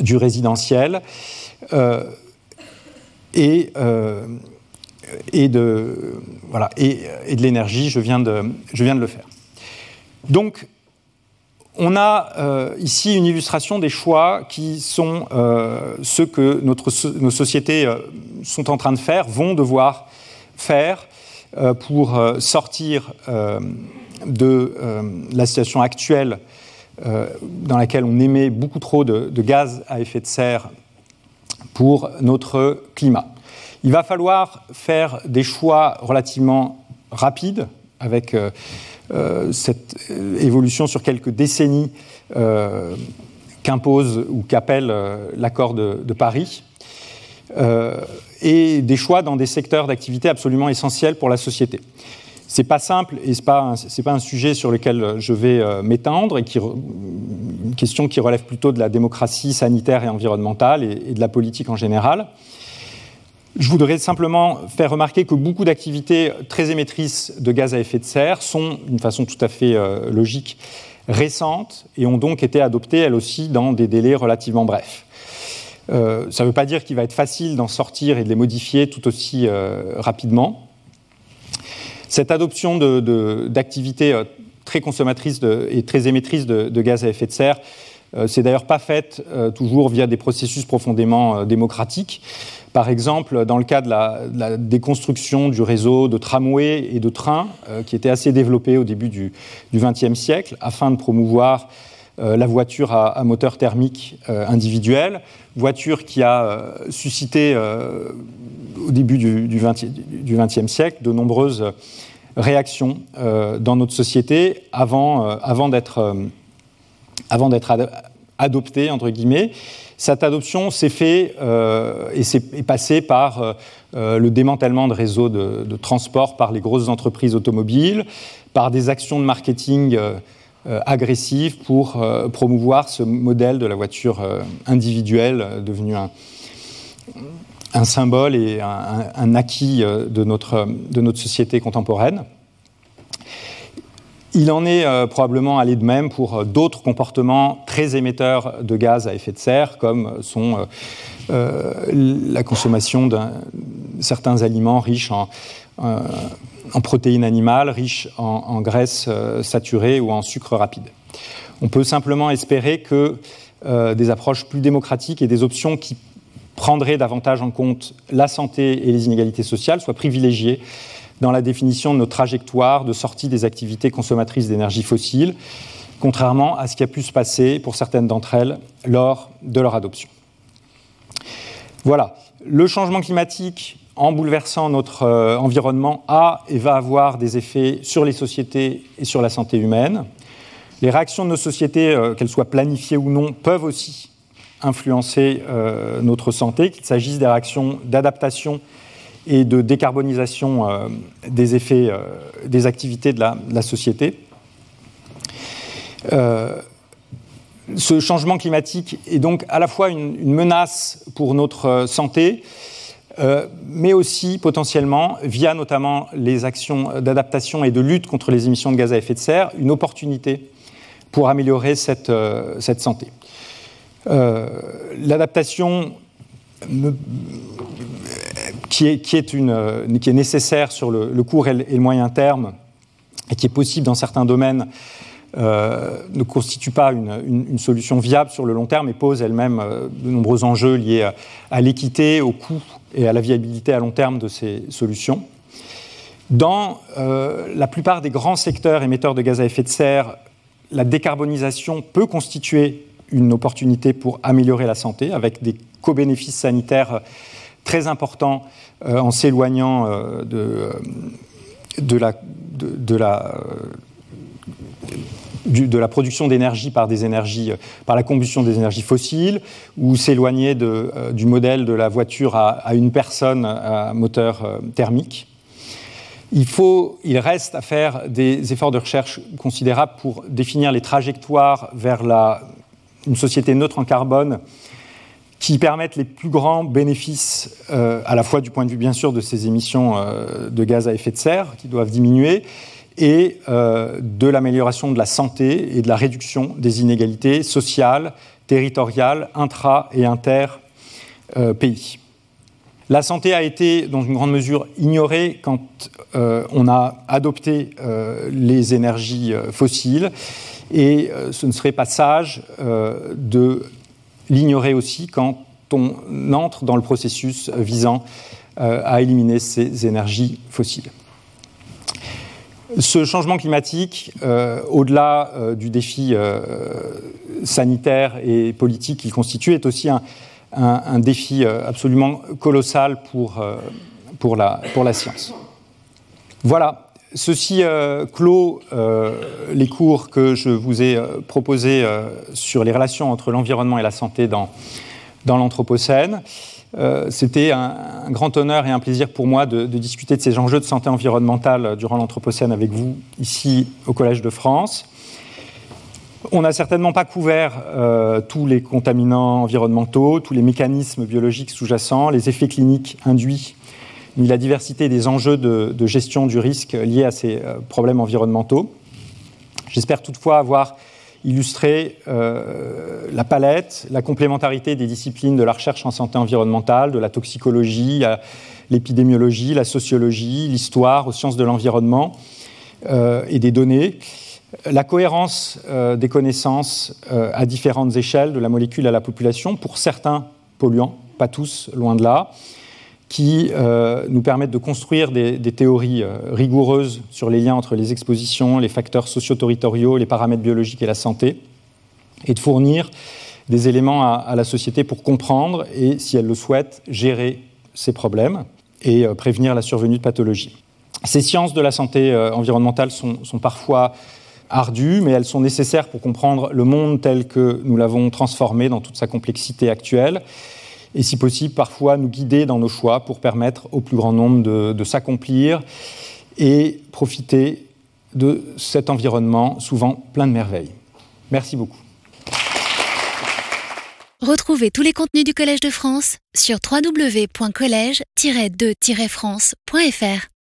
du résidentiel et, de, l'énergie, je viens de le faire. Donc, on a euh, ici une illustration des choix qui sont euh, ceux que nos sociétés euh, sont en train de faire, vont devoir faire pour sortir de la situation actuelle dans laquelle on émet beaucoup trop de, gaz à effet de serre pour notre climat. Il va falloir faire des choix relativement rapides avec cette euh, évolution sur quelques décennies euh, qu'impose ou qu'appelle l'accord de, Paris, et des choix dans des secteurs d'activité absolument essentiels pour la société. C'est pas simple et c'est pas pas un sujet sur lequel je vais m'étendre et qui une question qui relève plutôt de la démocratie sanitaire et environnementale et de la politique en général. Je voudrais simplement faire remarquer que beaucoup d'activités très émettrices de gaz à effet de serre sont, d'une façon tout à fait euh, logique, récentes et ont donc été adoptées elles aussi dans des délais relativement brefs. Euh, ça ne veut pas dire qu'il va être facile d'en sortir et de les modifier tout aussi euh, rapidement. Cette adoption d'activités très consommatrices et très émettrices de, gaz à effet de serre, c'est d'ailleurs pas faite toujours via des processus profondément démocratiques Par exemple, dans le cas de la, déconstruction du réseau de tramways et de trains, qui était assez développé au début du XXe siècle, afin de promouvoir la voiture à, moteur thermique individuel, voiture qui a suscité au début du XXe siècle de nombreuses réactions dans notre société avant, d'être avant d'être adopté, entre guillemets. Cette adoption s'est faite euh, et s'est passée par euh, euh, le démantèlement de réseaux de, transport par les grosses entreprises automobiles, par des actions de marketing agressives pour promouvoir ce modèle de la voiture individuelle devenu un, symbole et un, acquis de notre société contemporaine. Il en est euh, probablement allé de même pour euh, d'autres comportements très émetteurs de gaz à effet de serre, comme euh, la consommation de certains aliments riches en, protéines animales, riches en, graisses saturées ou en sucre rapide. On peut simplement espérer que des approches plus démocratiques et des options qui prendraient davantage en compte la santé et les inégalités sociales soient privilégiées dans la définition de nos trajectoires de sortie des activités consommatrices d'énergie fossile, contrairement à ce qui a pu se passer pour certaines d'entre elles lors de leur adoption. Voilà, le changement climatique, en bouleversant notre euh, environnement, a et va avoir des effets sur les sociétés et sur la santé humaine. Les réactions de nos sociétés, euh, qu'elles soient planifiées ou non, peuvent aussi influencer euh, notre santé, qu'il s'agisse des réactions d'adaptation et de décarbonisation euh, des effets euh, des activités de la, société. Euh, ce changement climatique est donc à la fois une, menace pour notre santé, mais aussi potentiellement, via notamment les actions d'adaptation et de lutte contre les émissions de gaz à effet de serre, une opportunité pour améliorer cette, cette santé. L'adaptation euh, qui est nécessaire sur le, court et le, moyen terme et qui est possible dans certains domaines, euh, ne constitue pas une, une, solution viable sur le long terme et pose elle-même euh, de nombreux enjeux liés à, l'équité, au coût et à la viabilité à long terme de ces solutions. Dans la plupart des grands secteurs émetteurs de gaz à effet de serre, la décarbonisation peut constituer une opportunité pour améliorer la santé avec des co-bénéfices sanitaires très importants euh, en s'éloignant euh, de, euh, la, production d'énergie par des énergies, par la combustion des énergies fossiles, ou s'éloigner du modèle de la voiture à, une personne à moteur thermique. Il, faut, il reste à faire des efforts de recherche considérables pour définir les trajectoires vers une société neutre en carbone qui permettent les plus grands bénéfices, euh, à la fois du point de vue bien sûr de ces émissions euh, de gaz à effet de serre qui doivent diminuer, et euh, de l'amélioration de la santé et de la réduction des inégalités sociales, territoriales, intra- et inter-pays. La santé a été, dans une grande mesure, ignorée quand on a adopté les énergies fossiles, et ce ne serait pas sage de l'ignorer aussi quand on entre dans le processus visant euh, à éliminer ces énergies fossiles. Ce changement climatique, euh, au-delà euh, du défi sanitaire et politique qu'il constitue, est aussi un, défi absolument colossal pour, pour, la, pour la science. Voilà, Ceci clôt les cours que je vous ai proposés sur les relations entre l'environnement et la santé dans, l'Anthropocène. Euh, c'était un, grand honneur et un plaisir pour moi de, discuter de ces enjeux de santé environnementale durant l'Anthropocène avec vous ici au Collège de France. On n'a certainement pas couvert euh, tous les contaminants environnementaux, tous les mécanismes biologiques sous-jacents, les effets cliniques induits ni la diversité des enjeux de, gestion du risque liés à ces euh, problèmes environnementaux. J'espère toutefois avoir illustré euh, la palette, la complémentarité des disciplines de la recherche en santé environnementale, de la toxicologie, l'épidémiologie, la sociologie, l'histoire, aux sciences de l'environnement euh, et des données, la cohérence des connaissances à différentes échelles, de la molécule à la population, pour certains polluants, pas tous, loin de là, qui euh, nous permettent de construire des, théories euh, rigoureuses sur les liens entre les expositions, les facteurs socio-territoriaux, les paramètres biologiques et la santé, et de fournir des éléments à, la société pour comprendre et, si elle le souhaite, gérer ces problèmes et euh, prévenir la survenue de pathologies. Ces sciences de la santé environnementale sont, sont parfois ardues, mais elles sont nécessaires pour comprendre le monde tel que nous l'avons transformé dans toute sa complexité actuelle et si possible parfois nous guider dans nos choix pour permettre au plus grand nombre de, s'accomplir et profiter de cet environnement souvent plein de merveilles. Merci beaucoup. Retrouvez tous les contenus du Collège de France sur www.colège-2-france.fr.